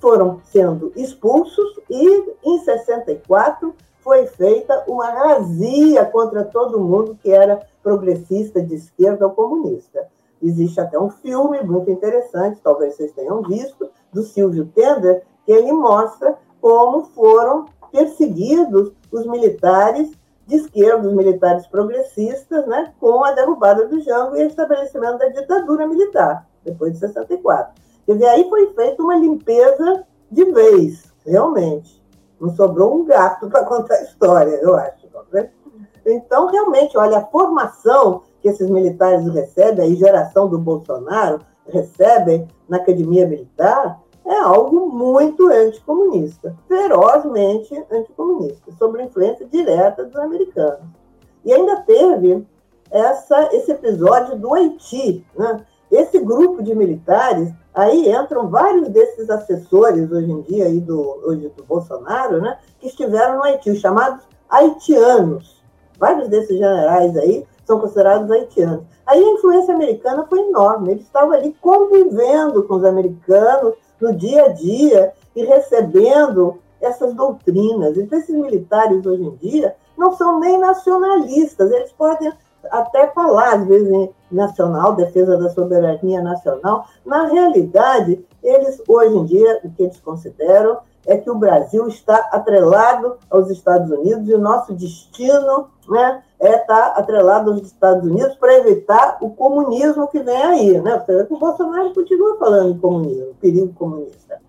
foram sendo expulsos e, em 64, foi feita uma razia contra todo mundo que era progressista, de esquerda ou comunista. Existe até um filme muito interessante, talvez vocês tenham visto, do Silvio Tender, que ele mostra como foram perseguidos os militares de esquerda, os militares progressistas, né, com a derrubada do Jango e o estabelecimento da ditadura militar, depois de 64. Quer dizer, aí foi feita uma limpeza de vez, realmente. Não sobrou um gato para contar a história, eu acho. Né? Então, realmente, olha, a formação que esses militares recebem, a geração do Bolsonaro recebem na academia militar, é algo muito anticomunista, ferozmente anticomunista, sob influência direta dos americanos. E ainda teve essa, esse episódio do Haiti. Né? Esse grupo de militares, aí entram vários desses assessores hoje em dia aí do, hoje do Bolsonaro, né? que estiveram no Haiti, os chamados haitianos. Vários desses generais aí são considerados haitianos. Aí a influência americana foi enorme, eles estavam ali convivendo com os americanos, no dia a dia e recebendo essas doutrinas. Então, esses militares hoje em dia não são nem nacionalistas, eles podem até falar, às vezes, em nacional, defesa da soberania nacional. Na realidade, eles, hoje em dia, o que eles consideram é que o Brasil está atrelado aos Estados Unidos e o nosso destino né, é estar atrelado aos Estados Unidos para evitar o comunismo que vem aí. Né? Você vê que o Bolsonaro continua falando em comunismo, perigo comunista.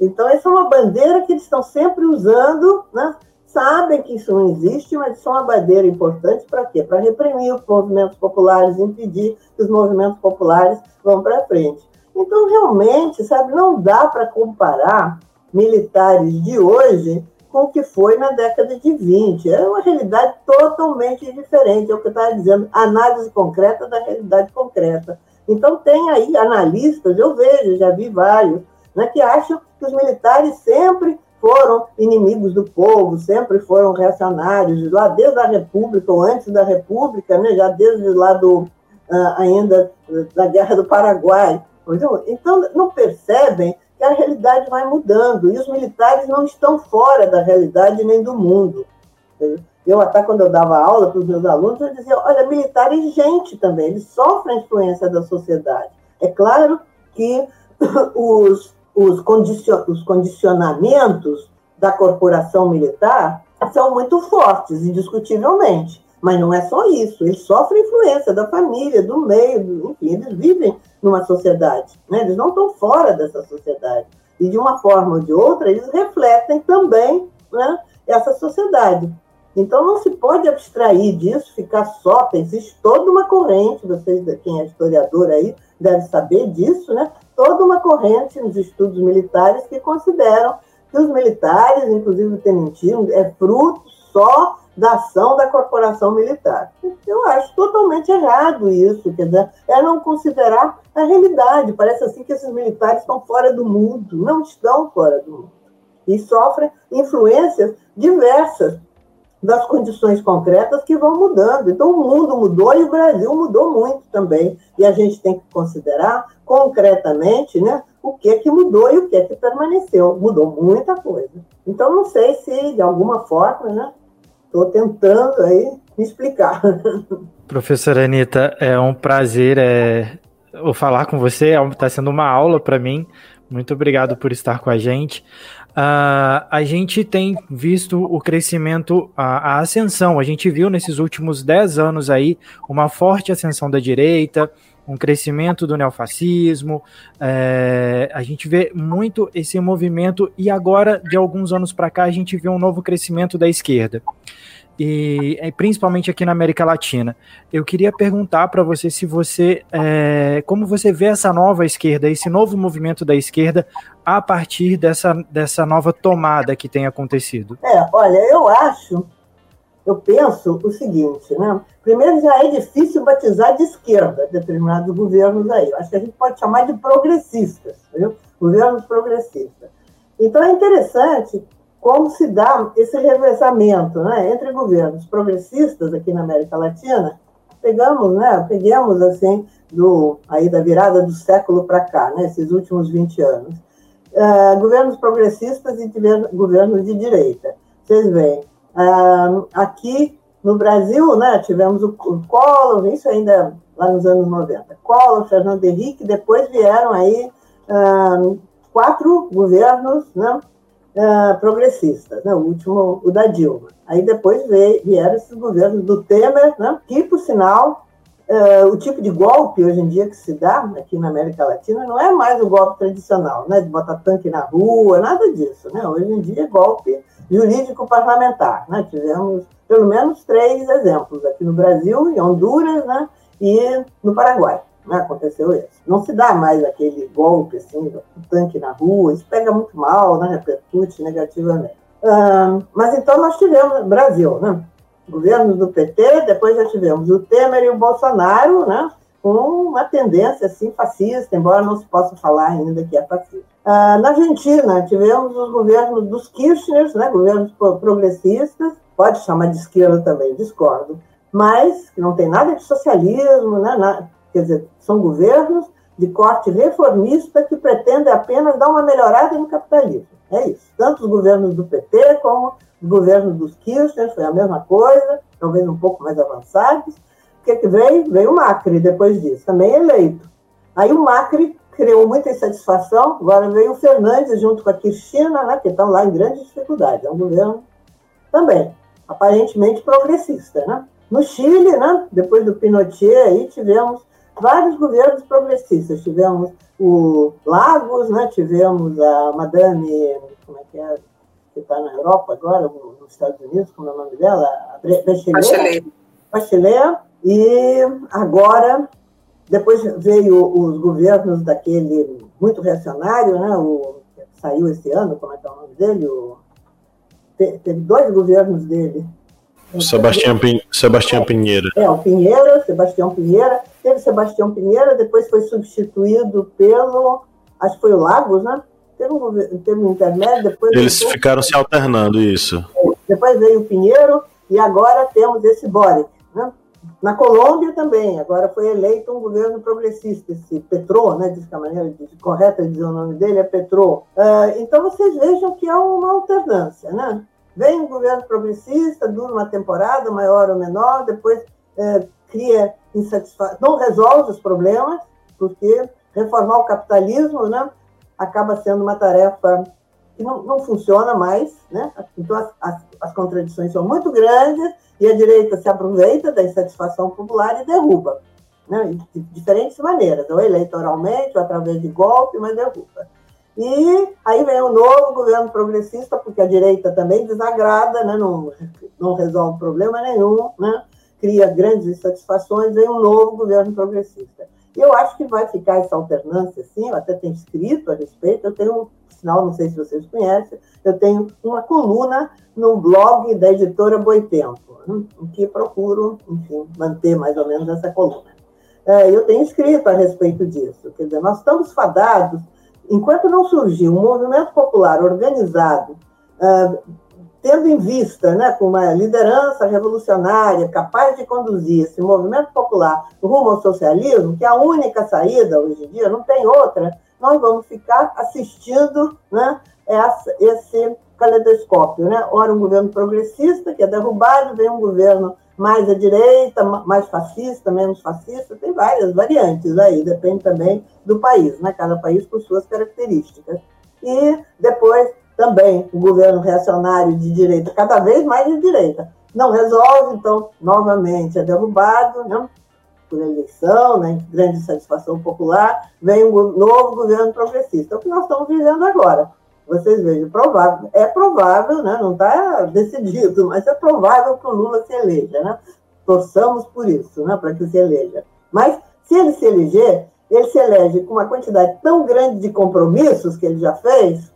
Então, essa é uma bandeira que eles estão sempre usando, né? sabem que isso não existe, mas isso é uma bandeira importante para quê? Para reprimir os movimentos populares, impedir que os movimentos populares vão para frente. Então, realmente, sabe, não dá para comparar militares de hoje com o que foi na década de 20. É uma realidade totalmente diferente, é o que eu estava dizendo, análise concreta da realidade concreta. Então, tem aí analistas, eu vejo, já vi vários, né, que acham que os militares sempre foram inimigos do povo, sempre foram reacionários, lá desde a República, ou antes da República, né, já desde lá do, uh, ainda da Guerra do Paraguai. Então, não percebem que a realidade vai mudando e os militares não estão fora da realidade nem do mundo. Eu até quando eu dava aula para os meus alunos, eu dizia, olha, militar é gente também, eles sofrem a influência da sociedade. É claro que os, os, condicion, os condicionamentos da corporação militar são muito fortes, indiscutivelmente. Mas não é só isso, eles sofrem influência da família, do meio, do, enfim, eles vivem numa sociedade, né? eles não estão fora dessa sociedade. E de uma forma ou de outra, eles refletem também né, essa sociedade. Então não se pode abstrair disso, ficar só, existe toda uma corrente, vocês, quem é historiador aí, deve saber disso, né? Toda uma corrente nos estudos militares que consideram que os militares, inclusive o tenentismo, é fruto só da ação da corporação militar. Eu acho totalmente errado isso, quer dizer, é não considerar a realidade. Parece assim que esses militares estão fora do mundo. Não estão fora do mundo. e sofrem influências diversas das condições concretas que vão mudando. Então, o mundo mudou e o Brasil mudou muito também. E a gente tem que considerar concretamente né, o que, que mudou e o que, que permaneceu. Mudou muita coisa. Então, não sei se, de alguma forma, né, estou tentando aí me explicar. Professora Anitta, é um prazer é, falar com você, está sendo uma aula para mim. Muito obrigado por estar com a gente. Uh, a gente tem visto o crescimento, a, a, ascensão. A gente viu nesses últimos 10 anos aí uma forte ascensão da direita, um crescimento do neofascismo. É, a gente vê muito esse movimento e agora, de alguns anos para cá, a gente vê um novo crescimento da esquerda e, e, principalmente aqui na América Latina. Eu queria perguntar para você se você, é, como você vê essa nova esquerda, esse novo movimento da esquerda a partir dessa, dessa nova tomada que tem acontecido. É, olha, eu acho, eu penso o seguinte, né? Primeiro já é difícil batizar de esquerda determinados governos aí. Eu acho que a gente pode chamar de progressistas, viu? Governos progressistas. Então é interessante como se dá esse revezamento né, entre governos progressistas aqui na América Latina. Pegamos, né, peguemos assim, do, aí da virada do século para cá, né, esses últimos 20 anos. Uh, governos progressistas e governos de direita. Vocês veem, uh, aqui no Brasil, né, tivemos o, o Collor, isso ainda lá nos anos 90. Collor, Fernando Henrique, depois vieram aí uh, quatro governos, né, uh, progressistas, né? o último, o da Dilma. Aí depois veio, vieram esses governos do Temer, né? que, por sinal, o tipo de golpe hoje em dia que se dá aqui na América Latina não é mais o golpe tradicional, né? de botar tanque na rua, nada disso. Né? Hoje em dia é golpe jurídico parlamentar. Né? Tivemos pelo menos três exemplos aqui no Brasil, em Honduras né? e no Paraguai né, aconteceu isso. Não se dá mais aquele golpe, assim, do tanque na rua, isso pega muito mal, né, repercute negativamente. Uh, mas então nós tivemos Brasil, né? Governos do PT, depois já tivemos o Temer e o Bolsonaro, né? Com uma tendência assim fascista, embora não se possa falar ainda que é fascista. Uh, na Argentina tivemos os governos dos Kirchner, né? Governos progressistas, pode chamar de esquerda também, discordo, mas não tem nada de socialismo, né? Quer dizer, são governos de corte reformista que pretendem apenas dar uma melhorada no capitalismo. É isso. Tanto os governos do PT como os governos dos Kirchner, foi a mesma coisa, talvez um pouco mais avançados. O que, que veio? Veio o Macri depois disso, também eleito. Aí o Macri criou muita insatisfação, agora veio o Fernandes junto com a Cristina, né, que estão lá em grande dificuldade. É um governo também, aparentemente progressista. Né? No Chile, né, depois do Pinochet, aí tivemos vários governos progressistas. Tivemos o Lagos, né? tivemos a Madame, como é que é, que está na Europa agora, nos Estados Unidos, como é o nome dela? Bachelet. Bachelet. E agora, depois veio os governos daquele muito reacionário, né? o, saiu esse ano, como é que é o nome dele? O, teve dois governos dele, Sebastião, Pin... Sebastião Pinheira. É, o Pinheira, Sebastião Pinheira. Teve Sebastião Pinheira, depois foi substituído pelo. Acho que foi o Lagos, né? Teve um, teve um intermédio. Depois Eles ficaram se alternando, isso. Depois veio o Pinheiro e agora temos esse Boric. Na Colômbia também, agora foi eleito um governo progressista, esse Petro, né, diz que a maneira de, correta de dizer o nome dele é Petro. Uh, então vocês vejam que é uma alternância, né? Vem um governo progressista, dura uma temporada, maior ou menor, depois é, cria insatisfação, não resolve os problemas, porque reformar o capitalismo né, acaba sendo uma tarefa que não, não funciona mais, né? então as, as, as, contradições são muito grandes e a direita se aproveita da insatisfação popular e derruba, né? de diferentes maneiras, ou eleitoralmente, ou através de golpe, mas derruba. E aí vem o novo governo progressista, porque a direita também desagrada, né? não, não resolve problema nenhum, né? cria grandes insatisfações, vem um novo governo progressista. E eu acho que vai ficar essa alternância, assim, eu até tenho escrito a respeito, eu tenho um sinal, não sei se vocês conhecem, eu tenho uma coluna no blog da editora Boitempo, né? em que procuro, enfim, manter mais ou menos essa coluna. É, eu tenho escrito a respeito disso, quer dizer, nós estamos fadados enquanto não surgiu um movimento popular organizado, uh, tendo em vista, né, com uma liderança revolucionária capaz de conduzir esse movimento popular rumo ao socialismo, que é a única saída hoje em dia, não tem outra, nós vamos ficar assistindo né, essa, esse caleidoscópio. Né? Ora, um governo progressista, que é derrubado, vem um governo mais à direita, mais fascista, menos fascista, tem várias variantes aí, depende também do país, né? cada país com suas características. E depois também o governo reacionário de direita, cada vez mais de direita. Não resolve, então, novamente é derrubado, né? por eleição, né? grande satisfação popular, vem um novo governo progressista. É o que nós estamos vivendo agora. Vocês vejam, provável, é provável, né? não está decidido, mas é provável que o Lula se eleja. Né? Torçamos por isso, né? para que se eleja. Mas, se ele se eleger, ele se elege com uma quantidade tão grande de compromissos que ele já fez,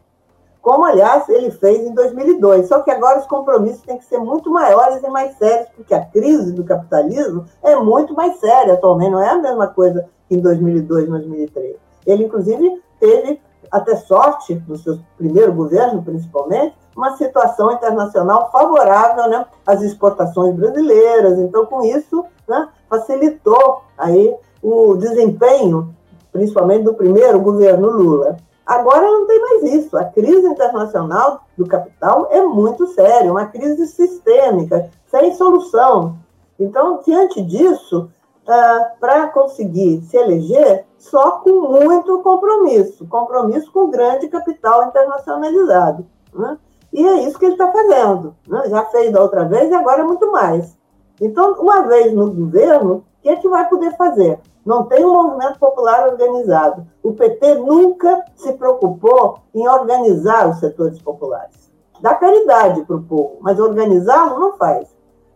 como, aliás, ele fez em 2002. Só que agora os compromissos têm que ser muito maiores e mais sérios, porque a crise do capitalismo é muito mais séria atualmente, não é a mesma coisa que em 2002, 2003. Ele, inclusive, teve até sorte, no seu primeiro governo, principalmente, uma situação internacional favorável né, às exportações brasileiras. Então, com isso, né, facilitou aí o desempenho, principalmente do primeiro governo Lula. Agora não tem mais isso. A crise internacional do capital é muito séria, uma crise sistêmica, sem solução. Então, diante disso, uh, para conseguir se eleger, só com muito compromisso compromisso com o grande capital internacionalizado. Né? E é isso que ele está fazendo. Né? Já fez da outra vez e agora é muito mais. Então, uma vez no governo, que, é que vai poder fazer? Não tem um movimento popular organizado. O PT nunca se preocupou em organizar os setores populares. Dá caridade para o povo, mas organizá-lo não faz.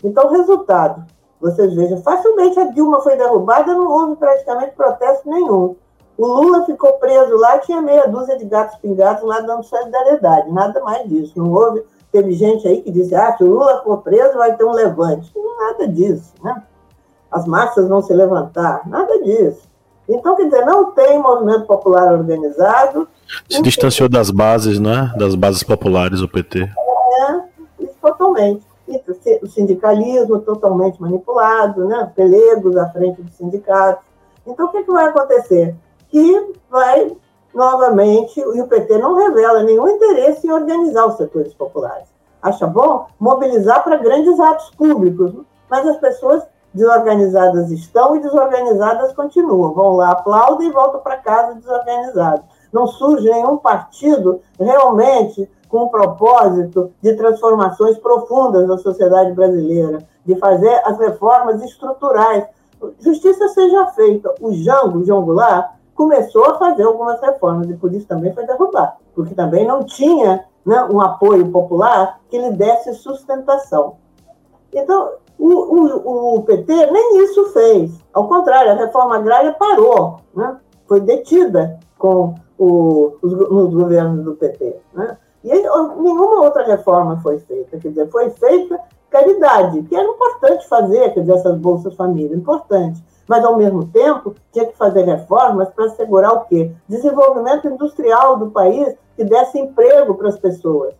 Então, resultado: vocês vejam, facilmente a Dilma foi derrubada, não houve praticamente protesto nenhum. O Lula ficou preso lá, tinha meia dúzia de gatos pingados lá dando solidariedade, nada mais disso. Não houve, teve gente aí que disse, ah, se o Lula for preso vai ter um levante. Nada disso, né? As massas vão se levantar, nada disso. Então, quer dizer, não tem movimento popular organizado. Se distanciou das bases, né? Das bases populares, o PT. É, totalmente o sindicalismo totalmente manipulado, né? pelegos à frente dos sindicatos. Então, o que, que vai acontecer? Que vai, novamente, e o PT não revela nenhum interesse em organizar os setores populares. Acha bom mobilizar para grandes atos públicos, mas as pessoas desorganizadas estão e desorganizadas continuam. Vão lá, aplaudem e voltam para casa desorganizados. Não surge nenhum partido realmente com o propósito de transformações profundas na sociedade brasileira, de fazer as reformas estruturais. Justiça seja feita. O Jango, João Goulart, começou a fazer algumas reformas e por isso também foi derrubado, porque também não tinha né, um apoio popular que lhe desse sustentação. Então, o, o, o, PT nem isso fez. Ao contrário, a reforma agrária parou, né? foi detida com o, os, nos governos do PT. Né? E nenhuma outra reforma foi feita. Quer dizer, foi feita caridade, que era importante fazer, quer dizer, essas bolsas família, importante. Mas, ao mesmo tempo, tinha que fazer reformas para assegurar o quê? Desenvolvimento industrial do país que desse emprego para as pessoas.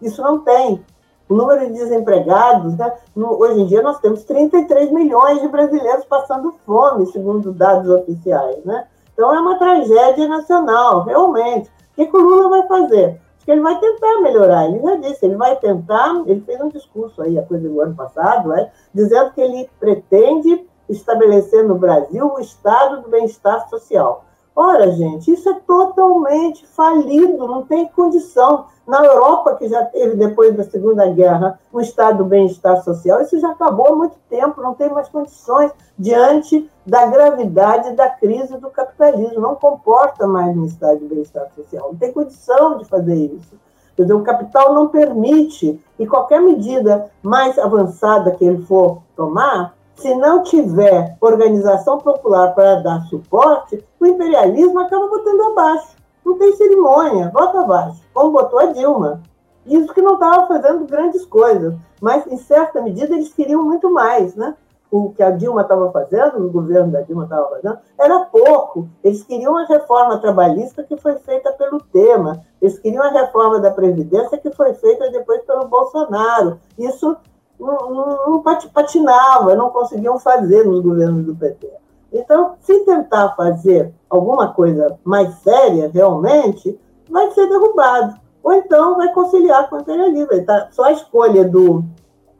Isso não tem. O número de desempregados, né? no, hoje em dia nós temos 33 milhões de brasileiros passando fome, segundo dados oficiais. Né? Então é uma tragédia nacional, realmente. O que, que o Lula vai fazer? que ele vai tentar melhorar. Ele já disse, ele vai tentar, ele fez um discurso aí, a coisa do ano passado, é, dizendo que ele pretende estabelecer no Brasil o estado do bem-estar social. Ora, gente, isso é totalmente falido, não tem condição. Na Europa, que já teve, depois da Segunda Guerra, um estado do bem-estar social, isso já acabou há muito tempo, não tem mais condições diante da gravidade da crise do capitalismo. Não comporta mais um estado de bem-estar social, não tem condição de fazer isso. Quer dizer, o capital não permite, e qualquer medida mais avançada que ele for tomar, se não tiver organização popular para dar suporte, o imperialismo acaba botando abaixo. Não tem cerimônia, bota abaixo, como botou a Dilma. Isso que não estava fazendo grandes coisas, mas em certa medida eles queriam muito mais, né? o que a Dilma estava fazendo, o governo da Dilma estava fazendo, era pouco. Eles queriam a reforma trabalhista que foi feita pelo Tema, eles queriam a reforma da Previdência que foi feita depois pelo Bolsonaro. Isso não, não, patinava, não conseguiam fazer nos governos do PT. Então, se tentar fazer alguma coisa mais séria, realmente, vai ser derrubado. Ou então vai conciliar com o imperialismo. Tá? Só a escolha do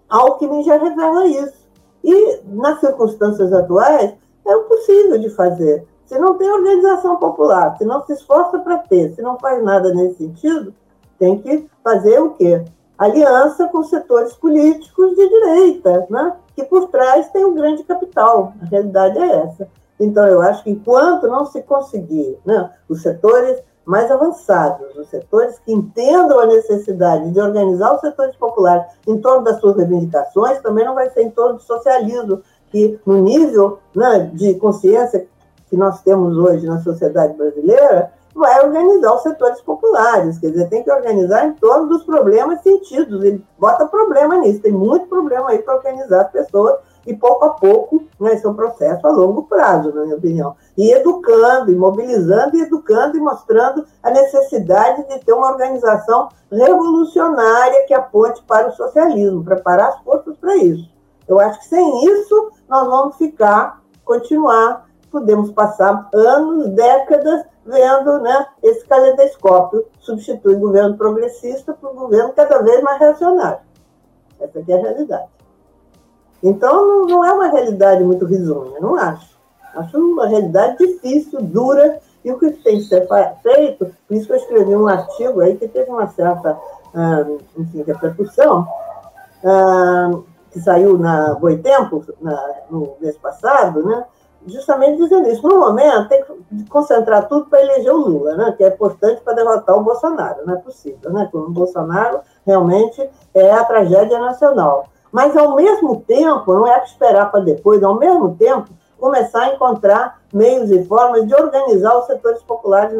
Alckmin já revela isso. E, nas circunstâncias atuais, é possível de fazer. Se não tem organização popular, se não se esforça para ter, se não faz nada nesse sentido, tem que fazer o quê? Aliança com setores políticos de direita, né? que por trás tem um grande capital. A realidade é essa. Então, eu acho que enquanto não se conseguir, né, os setores mais avançados, os setores que entendam a necessidade de organizar os setores populares em torno das suas reivindicações, também não vai ser em torno do socialismo, que no nível né, de consciência que nós temos hoje na sociedade brasileira, vai organizar os setores populares, quer dizer, tem que organizar em torno dos problemas sentidos, ele bota problema nisso, tem muito problema aí para organizar as pessoas e pouco a pouco, né, esse é um processo a longo prazo, na minha opinião. E educando, e mobilizando, e educando, e mostrando a necessidade de ter uma organização revolucionária que aponte para o socialismo, preparar as forças para isso. Eu acho que sem isso nós vamos ficar, continuar, podemos passar anos, décadas vendo né, esse caleidoscópio substitui o governo progressista por um governo cada vez mais reacionário. Essa aqui é a realidade. Então, não, não é uma realidade muito risonha, não acho. Acho uma realidade difícil, dura, e o que tem que ser feito, por isso que eu escrevi um artigo aí que teve uma certa enfim, repercussão, que saiu na Boitempo, na, no mês passado, né, justamente dizendo isso. No momento, tem que concentrar tudo para eleger o Lula, né, que é importante para derrotar o Bolsonaro, não é possível. Né, o Bolsonaro realmente é a tragédia nacional. Mas, ao mesmo tempo, não é para esperar para depois, ao mesmo tempo, começar a encontrar meios e formas de organizar os setores populares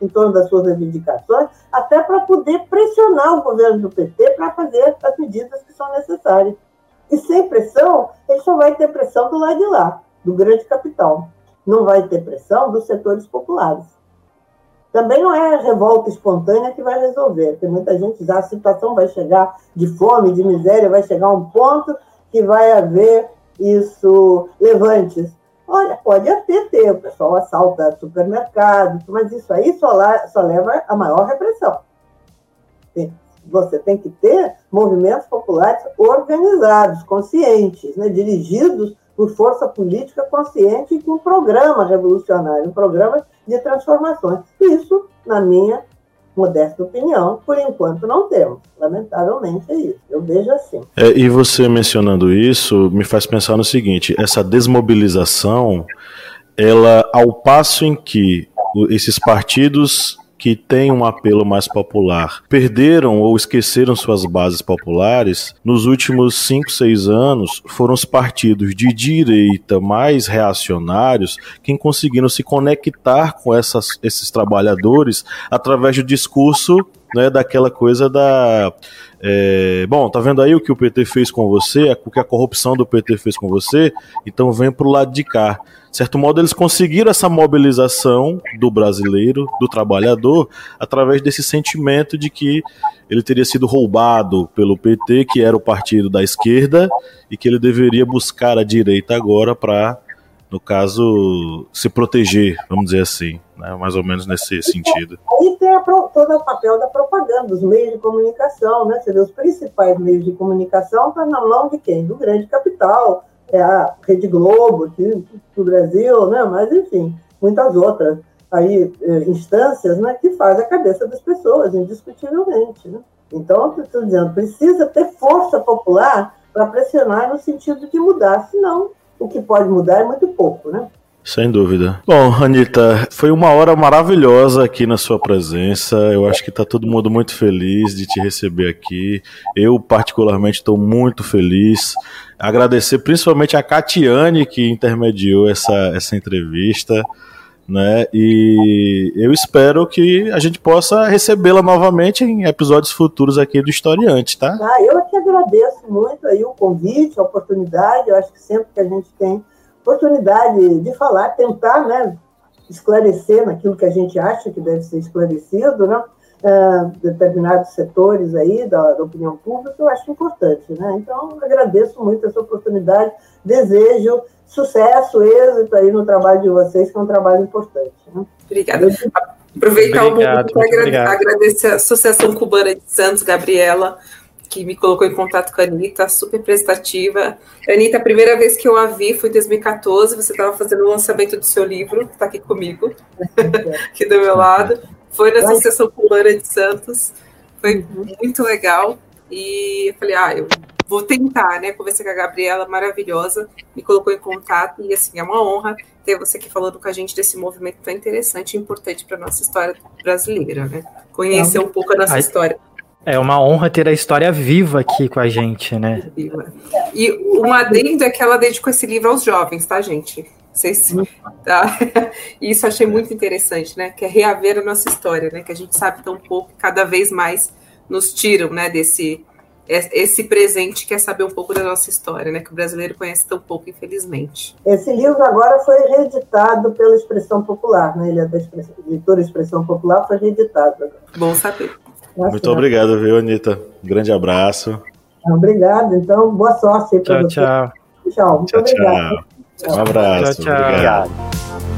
em torno das suas reivindicações, até para poder pressionar o governo do PT para fazer as medidas que são necessárias. E sem pressão, ele só vai ter pressão do lado de lá, do grande capital. Não vai ter pressão dos setores populares. Também não é a revolta espontânea que vai resolver, porque muita gente já a situação vai chegar de fome, de miséria, vai chegar a um ponto que vai haver isso, levantes. Olha, pode até ter, o pessoal assalta supermercados, mas isso aí só, lá, só leva a maior repressão. Você tem que ter movimentos populares organizados, conscientes, né, dirigidos por força política consciente e com um programa revolucionário, um programa de transformações. Isso, na minha modesta opinião, por enquanto não temos. Lamentavelmente é isso. Eu vejo assim. É, e você mencionando isso me faz pensar no seguinte: essa desmobilização, ela, ao passo em que esses partidos que têm um apelo mais popular perderam ou esqueceram suas bases populares, nos últimos 5, 6 anos foram os partidos de direita mais reacionários quem conseguiram se conectar com essas, esses trabalhadores através do discurso né, daquela coisa da. É, bom, tá vendo aí o que o PT fez com você, o que a corrupção do PT fez com você, então vem pro lado de cá. Certo modo, eles conseguiram essa mobilização do brasileiro, do trabalhador, através desse sentimento de que ele teria sido roubado pelo PT, que era o partido da esquerda, e que ele deveria buscar a direita agora para no caso, se proteger, vamos dizer assim, né? mais ou menos nesse sentido. E tem a, todo o papel da propaganda, dos meios de comunicação, né? Você vê, os principais meios de comunicação estão na mão de quem? Do grande capital, é a Rede Globo aqui do Brasil, né? mas enfim, muitas outras aí, eh, instâncias né, que fazem a cabeça das pessoas, indiscutivelmente. Né? Então, estou dizendo, precisa ter força popular para pressionar no sentido de mudar, senão o que pode mudar é muito pouco, né? Sem dúvida. Bom, Anitta, foi uma hora maravilhosa aqui na sua presença. Eu acho que está todo mundo muito feliz de te receber aqui. Eu, particularmente, estou muito feliz. Agradecer principalmente a Catiane que intermediou essa, essa entrevista. né? E eu espero que a gente possa recebê-la novamente em episódios futuros aqui do Historiante, tá? Ah, eu que agradeço muito aí o convite, a oportunidade. Eu acho que sempre que a gente tem oportunidade de falar, tentar, né, esclarecer naquilo que a gente acha que deve ser esclarecido, né? Uh, determinados setores aí da, da, opinião pública, eu acho importante, né? Então, agradeço muito essa oportunidade, desejo sucesso, êxito aí no trabalho de vocês, que é um trabalho importante. Né? Obrigada. Aproveitar obrigado, o momento para agradecer a Associação Cubana de Santos, Gabriela, que me colocou em contato com a Anitta, super prestativa. Anitta, a primeira vez que eu a vi foi em 2014, você estava fazendo o lançamento do seu livro, que está aqui comigo, aqui do meu lado. Foi na Associação Cubana de Santos, foi muito legal. E eu falei, ah, eu vou tentar, né? Conversei com a Gabriela, maravilhosa, me colocou em contato e assim, é uma honra ter você aqui falando com a gente desse movimento tão interessante e importante para nossa história brasileira, né? Conhecer um pouco a nossa história. É uma honra ter a história viva aqui com a gente, né? E o adendo é que ela dedicou esse livro aos jovens, tá, gente? Vocês, tá? Isso achei muito interessante, né? Que é reaver a nossa história, né? Que a gente sabe tão pouco, cada vez mais nos tiram, né? Desse esse presente quer saber um pouco da nossa história, né? Que o brasileiro conhece tão pouco, infelizmente. Esse livro agora foi reeditado pela Expressão Popular, né? Ele é da expressão, editora Expressão Popular, foi reeditado. Agora. Bom saber. Muito obrigado, viu, Anitta? Um grande abraço. Obrigado, então, boa sorte aí para você. Tchau, tchau. Muito tchau, obrigado. Tchau. Um abraço. Tchau, tchau. Obrigado.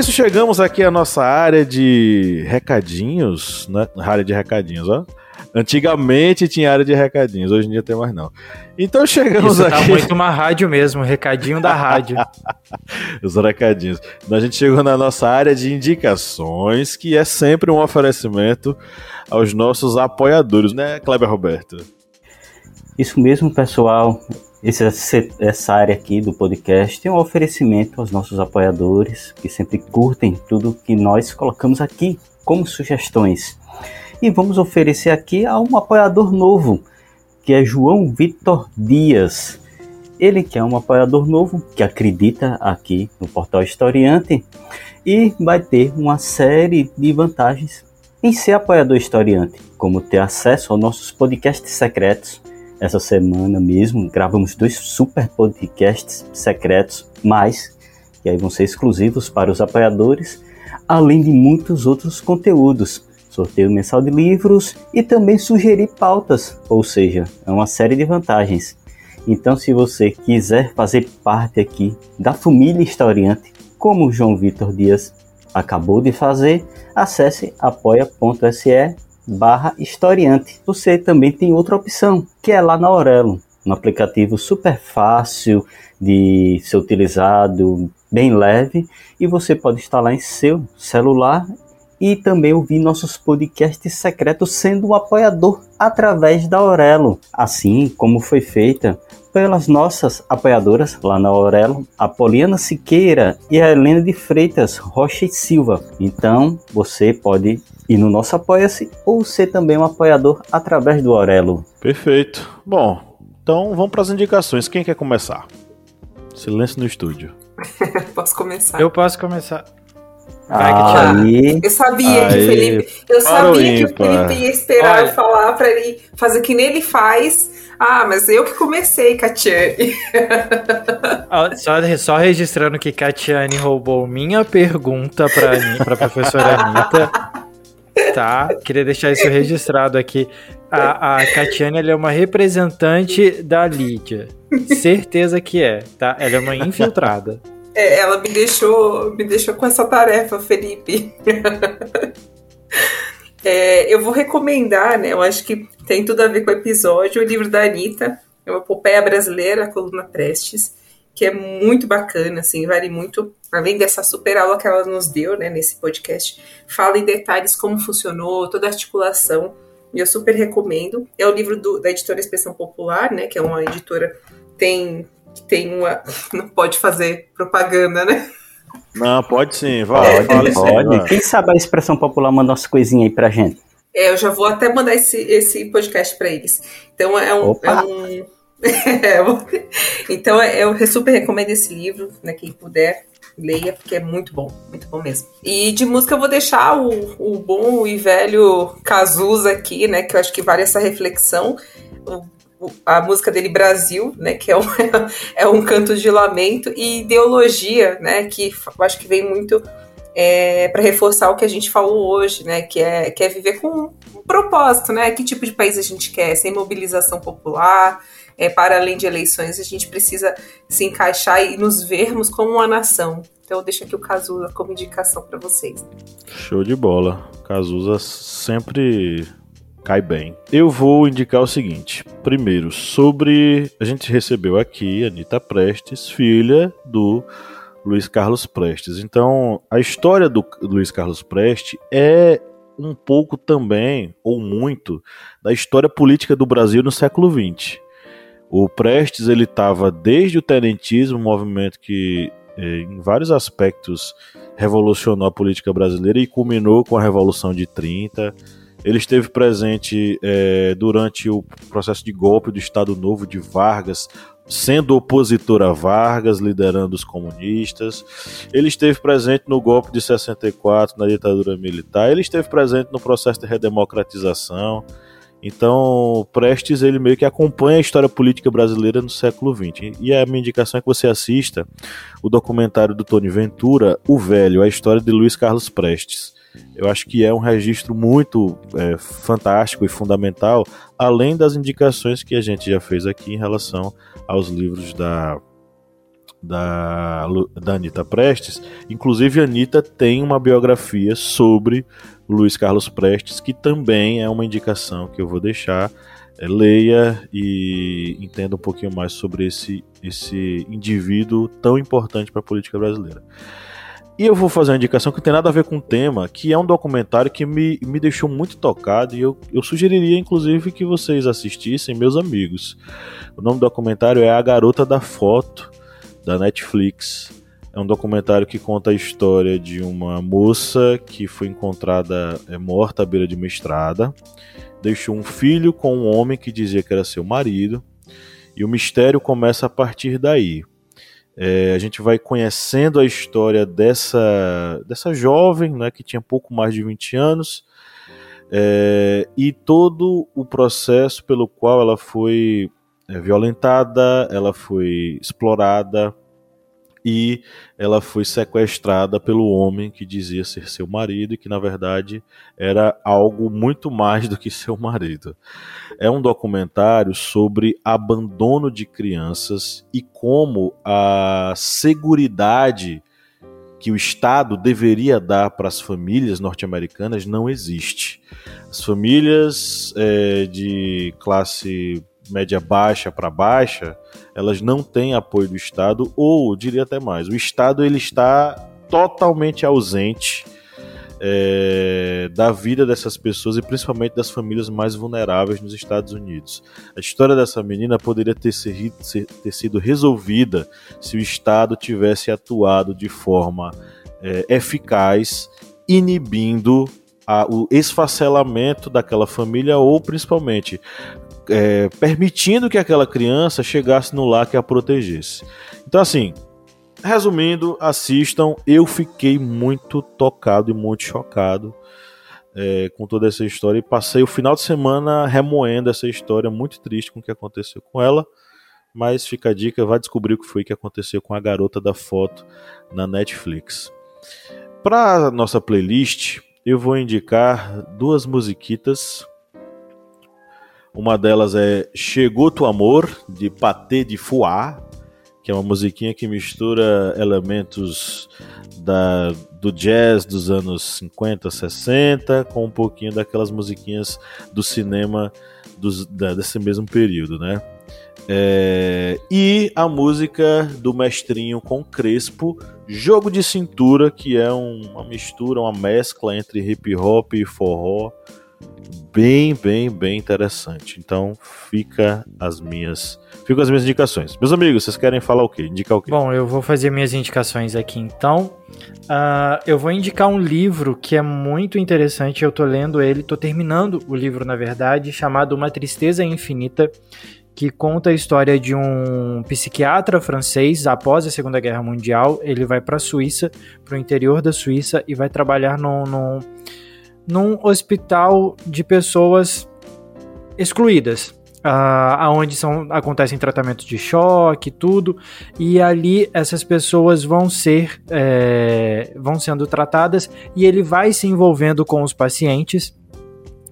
Isso, chegamos aqui à nossa área de recadinhos, né? Área de recadinhos, ó. Antigamente tinha área de recadinhos, hoje em dia tem mais não. Então chegamos Isso aqui. Tá muito uma rádio mesmo, recadinho da rádio. Os recadinhos. Então a gente chegou na nossa área de indicações, que é sempre um oferecimento aos nossos apoiadores, né, Kleber Roberto? Isso mesmo, pessoal. Esse, essa área aqui do podcast é um oferecimento aos nossos apoiadores que sempre curtem tudo que nós colocamos aqui como sugestões. E vamos oferecer aqui a um apoiador novo, que é João Vitor Dias. Ele que é um apoiador novo, que acredita aqui no Portal Historiante e vai ter uma série de vantagens em ser apoiador historiante, como ter acesso aos nossos podcasts secretos, essa semana mesmo gravamos dois super podcasts secretos, mais que aí vão ser exclusivos para os apoiadores, além de muitos outros conteúdos, sorteio mensal de livros e também sugerir pautas, ou seja, é uma série de vantagens. Então, se você quiser fazer parte aqui da família historiante, como o João Vitor Dias acabou de fazer, acesse apoia.se barra historiante. Você também tem outra opção, que é lá na Aurelo, um aplicativo super fácil de ser utilizado, bem leve, e você pode instalar em seu celular e também ouvir nossos podcasts secretos sendo um apoiador através da Aurelo, assim como foi feita pelas nossas apoiadoras lá na Aurelo, a Poliana Siqueira e a Helena de Freitas Rocha e Silva. Então, você pode ir no nosso Apoia-se ou ser também um apoiador através do Aurelo. Perfeito. Bom, então vamos para as indicações. Quem quer começar? Silêncio no estúdio. posso começar? Eu posso começar. Ah, Aí, Eu sabia que Aí, o Felipe. Eu sabia que o. Felipe ia esperar Olha. eu falar pra ele fazer que nem ele faz. Ah, mas eu que comecei, Catiane. Só, só registrando que Catiane roubou minha pergunta pra, pra professora Anitta. Tá? Queria deixar isso registrado aqui. A, a Catiane ela é uma representante da Lídia. Certeza que é, tá? Ela é uma infiltrada. É, ela me deixou, me deixou com essa tarefa, Felipe. É, eu vou recomendar, né? Eu acho que tem tudo a ver com o episódio, o livro da Anitta, é uma epopeia brasileira, a coluna Prestes, que é muito bacana, assim, vale muito, além dessa super aula que ela nos deu, né, nesse podcast, fala em detalhes como funcionou, toda a articulação, e eu super recomendo. É o livro do- da editora Expressão Popular, né, que é uma editora tem que tem uma não pode fazer propaganda, né? Não, pode sim, vai. pode, sim, pode. vai. Quem sabe a expressão popular manda umas coisinhas aí pra gente. É, eu já vou até mandar esse, esse podcast para eles. Então é um. Opa! é um- É, eu vou- então é- eu super recomendo esse livro, né? Quem puder, leia, porque é muito bom, muito bom mesmo. E de música eu vou deixar o, o bom e velho Cazuza aqui, né? Que eu acho que vale essa reflexão. O- o- a música dele Brasil, né? Que é um, é um canto de lamento e ideologia, né? Que eu acho que vem muito para reforçar o que a gente falou hoje, né? Que é, que é viver com um propósito, né? Que tipo de país a gente quer? Sem mobilização popular, é, para além de eleições, a gente precisa se encaixar e nos vermos como uma nação. Então, eu deixo aqui o Cazuza como indicação para vocês. Show de bola. Cazuza sempre cai bem. Eu vou indicar o seguinte. Primeiro, sobre. A gente recebeu aqui Anitta Prestes, filha do Luiz Carlos Prestes. Então, a história do Luiz Carlos Prestes é um pouco também, ou muito, da história política do Brasil no século XX. O Prestes ele estava desde o tenentismo, um movimento que eh, em vários aspectos revolucionou a política brasileira e culminou com a Revolução de 30. Ele esteve presente eh, durante o processo de golpe do Estado Novo de Vargas, sendo opositor a Vargas, liderando os comunistas. Ele esteve presente no golpe de 64, na ditadura militar. Ele esteve presente no processo de redemocratização. Então, Prestes ele meio que acompanha a história política brasileira no século XX. E a minha indicação é que você assista o documentário do Tony Ventura, O Velho, a história de Luiz Carlos Prestes. Eu acho que é um registro muito é, fantástico e fundamental, além das indicações que a gente já fez aqui em relação aos livros da, da, da Anitta Prestes. Inclusive, a Anitta tem uma biografia sobre Luiz Carlos Prestes, que também é uma indicação que eu vou deixar. É, leia e entenda um pouquinho mais sobre esse, esse indivíduo tão importante para a política brasileira. E eu vou fazer uma indicação que não tem nada a ver com o tema, que é um documentário que me, me deixou muito tocado e eu, eu sugeriria, inclusive, que vocês assistissem, meus amigos. O nome do documentário é A Garota da Foto, da Netflix. É um documentário que conta a história de uma moça que foi encontrada é, morta à beira de uma estrada, deixou um filho com um homem que dizia que era seu marido, e o mistério começa a partir daí. É, a gente vai conhecendo a história dessa, dessa jovem, né, que tinha pouco mais de 20 anos, é, e todo o processo pelo qual ela foi é, violentada, ela foi explorada e ela foi sequestrada pelo homem que dizia ser seu marido e que na verdade era algo muito mais do que seu marido. É um documentário sobre abandono de crianças e como a seguridade que o Estado deveria dar para as famílias norte-americanas não existe. As famílias é, de classe média baixa para baixa, elas não têm apoio do Estado, ou diria até mais, o Estado ele está totalmente ausente é, da vida dessas pessoas e principalmente das famílias mais vulneráveis nos Estados Unidos. A história dessa menina poderia ter, ser, ter sido resolvida se o Estado tivesse atuado de forma é, eficaz, inibindo a, o esfacelamento daquela família ou principalmente é, permitindo que aquela criança chegasse no lar que a protegesse. Então, assim, resumindo, assistam. Eu fiquei muito tocado e muito chocado é, com toda essa história e passei o final de semana remoendo essa história muito triste com o que aconteceu com ela. Mas fica a dica, vai descobrir o que foi que aconteceu com a garota da foto na Netflix. Para nossa playlist, eu vou indicar duas musiquitas. Uma delas é Chegou Tu Amor, de Patê de Fuá, que é uma musiquinha que mistura elementos da, do jazz dos anos 50, 60, com um pouquinho daquelas musiquinhas do cinema dos, da, desse mesmo período, né? É, e a música do mestrinho com Crespo, Jogo de Cintura, que é um, uma mistura, uma mescla entre hip hop e forró, bem, bem, bem interessante. Então fica as minhas, fica as minhas indicações. Meus amigos, vocês querem falar o quê? Indicar o quê? Bom, eu vou fazer minhas indicações aqui então. Uh, eu vou indicar um livro que é muito interessante. Eu tô lendo ele, tô terminando o livro na verdade, chamado Uma Tristeza Infinita que conta a história de um psiquiatra francês após a Segunda Guerra Mundial. Ele vai para a Suíça, para o interior da Suíça, e vai trabalhar num, num, num hospital de pessoas excluídas. Uh, aonde são, acontecem tratamentos de choque tudo e ali essas pessoas vão ser é, vão sendo tratadas e ele vai se envolvendo com os pacientes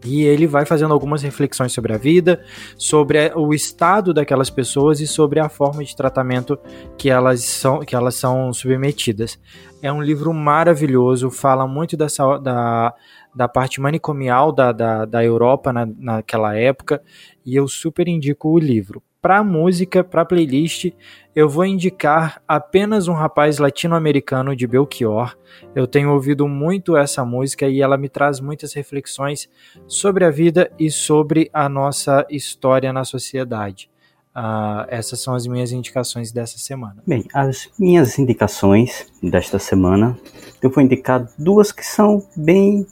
e ele vai fazendo algumas reflexões sobre a vida, sobre o estado daquelas pessoas e sobre a forma de tratamento que elas são, que elas são submetidas. É um livro maravilhoso, fala muito dessa, da, da parte manicomial da, da, da Europa na, naquela época, e eu super indico o livro. Para música, para playlist, eu vou indicar apenas um rapaz latino-americano de Belchior. Eu tenho ouvido muito essa música e ela me traz muitas reflexões sobre a vida e sobre a nossa história na sociedade. Uh, essas são as minhas indicações dessa semana. Bem, as minhas indicações desta semana, eu vou indicar duas que são bem,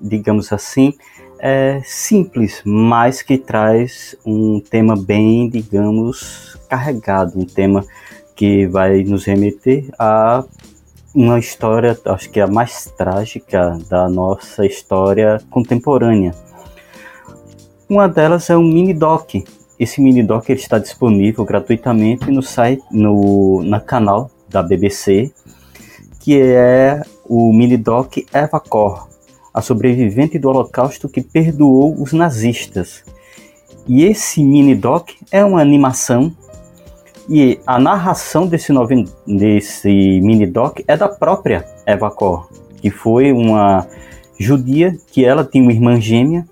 digamos assim, é, simples, mas que traz um tema bem, digamos, carregado, um tema que vai nos remeter a uma história, acho que a mais trágica da nossa história contemporânea. Uma delas é um mini doc. Esse mini doc ele está disponível gratuitamente no site, no na canal da BBC, que é o mini doc Evacor, a sobrevivente do Holocausto que perdoou os nazistas. E esse mini doc é uma animação e a narração desse, noven... desse mini doc é da própria Eva Kor, que foi uma judia que ela tinha uma irmã gêmea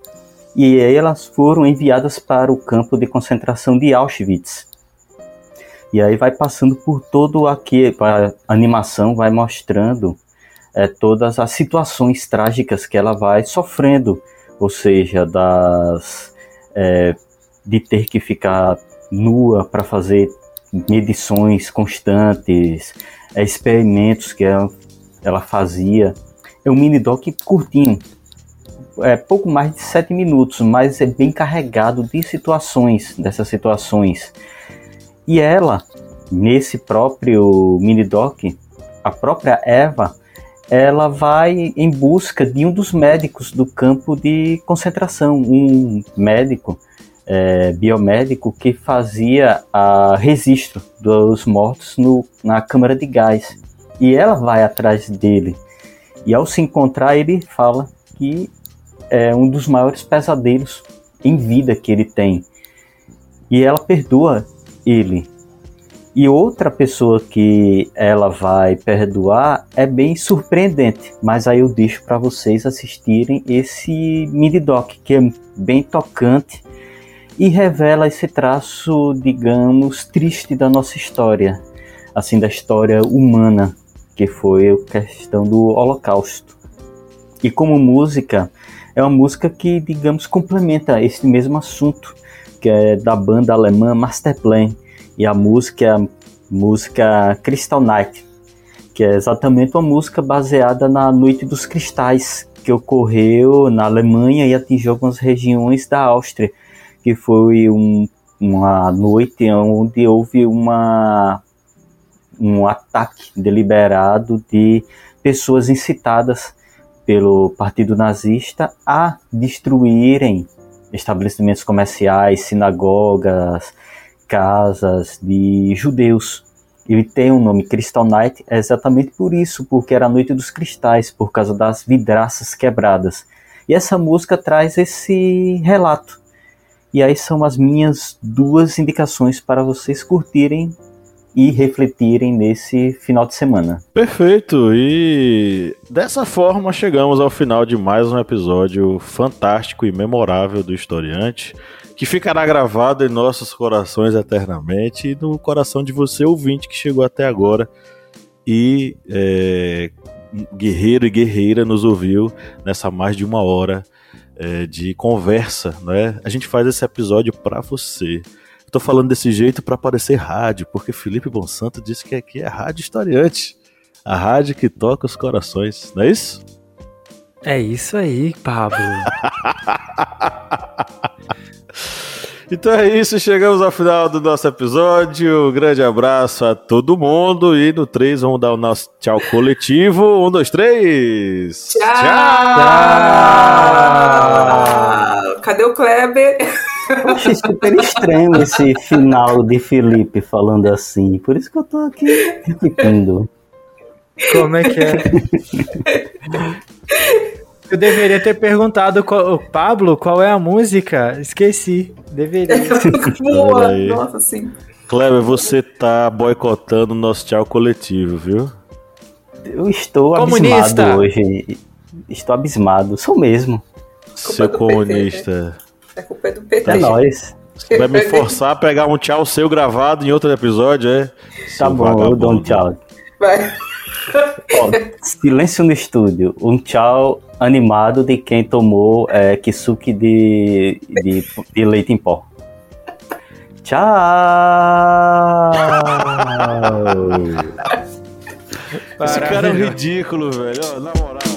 e elas foram enviadas para o campo de concentração de Auschwitz. E aí vai passando por todo aqui, a animação vai mostrando é, todas as situações trágicas que ela vai sofrendo, ou seja, das é, de ter que ficar nua para fazer medições constantes, é, experimentos que ela, ela fazia. É um mini doc curtinho, é pouco mais de sete minutos, mas é bem carregado de situações, dessas situações. E ela, nesse próprio mini doc, a própria Eva, ela vai em busca de um dos médicos do campo de concentração, um médico é, biomédico que fazia a registro dos mortos no, na câmara de gás. E ela vai atrás dele. E ao se encontrar, ele fala que é um dos maiores pesadelos em vida que ele tem. E ela perdoa ele. E outra pessoa que ela vai perdoar é bem surpreendente, mas aí eu deixo para vocês assistirem esse mini doc que é bem tocante e revela esse traço, digamos, triste da nossa história, assim da história humana, que foi a questão do Holocausto. E como música, é uma música que, digamos, complementa esse mesmo assunto, que é da banda alemã Masterplan e a música é a música Crystal Night, que é exatamente uma música baseada na Noite dos Cristais, que ocorreu na Alemanha e atingiu algumas regiões da Áustria, que foi um, uma noite onde houve uma um ataque deliberado de pessoas incitadas pelo Partido Nazista a destruírem estabelecimentos comerciais, sinagogas, casas de judeus. Ele tem o um nome Crystal Night exatamente por isso, porque era a noite dos cristais, por causa das vidraças quebradas. E essa música traz esse relato. E aí são as minhas duas indicações para vocês curtirem e refletirem nesse final de semana. Perfeito! E dessa forma chegamos ao final de mais um episódio fantástico e memorável do Historiante, que ficará gravado em nossos corações eternamente e no coração de você ouvinte que chegou até agora e é, guerreiro e guerreira nos ouviu nessa mais de uma hora é, de conversa, né? A gente faz esse episódio para você. Tô falando desse jeito para parecer rádio, porque Felipe Bonsanto disse que aqui é rádio historiante. A rádio que toca os corações, não é isso? É isso aí, Pablo. então é isso, chegamos ao final do nosso episódio. Um grande abraço a todo mundo. E no 3 vamos dar o nosso tchau coletivo. Um, dois, três. Tchau! tchau. Cadê o Kleber? Eu achei super estranho esse final de Felipe falando assim. Por isso que eu tô aqui repetindo. Como é que é? Eu deveria ter perguntado, qual, Pablo, qual é a música? Esqueci. Deveria. Boa! Nossa, sim. Kleber, você tá boicotando o nosso tchau coletivo, viu? Eu estou comunista. abismado hoje. Estou abismado. Sou mesmo. Seu comunista. A culpa é do PT. É nóis. Você vai me forçar a pegar um tchau seu gravado em outro episódio, é? Tá bom, vagabundo. eu dou um tchau. Vai. Ó, silêncio no estúdio. Um tchau animado de quem tomou é, kisuke de, de, de leite em pó. Tchau! Esse cara é um ridículo, velho. Na moral.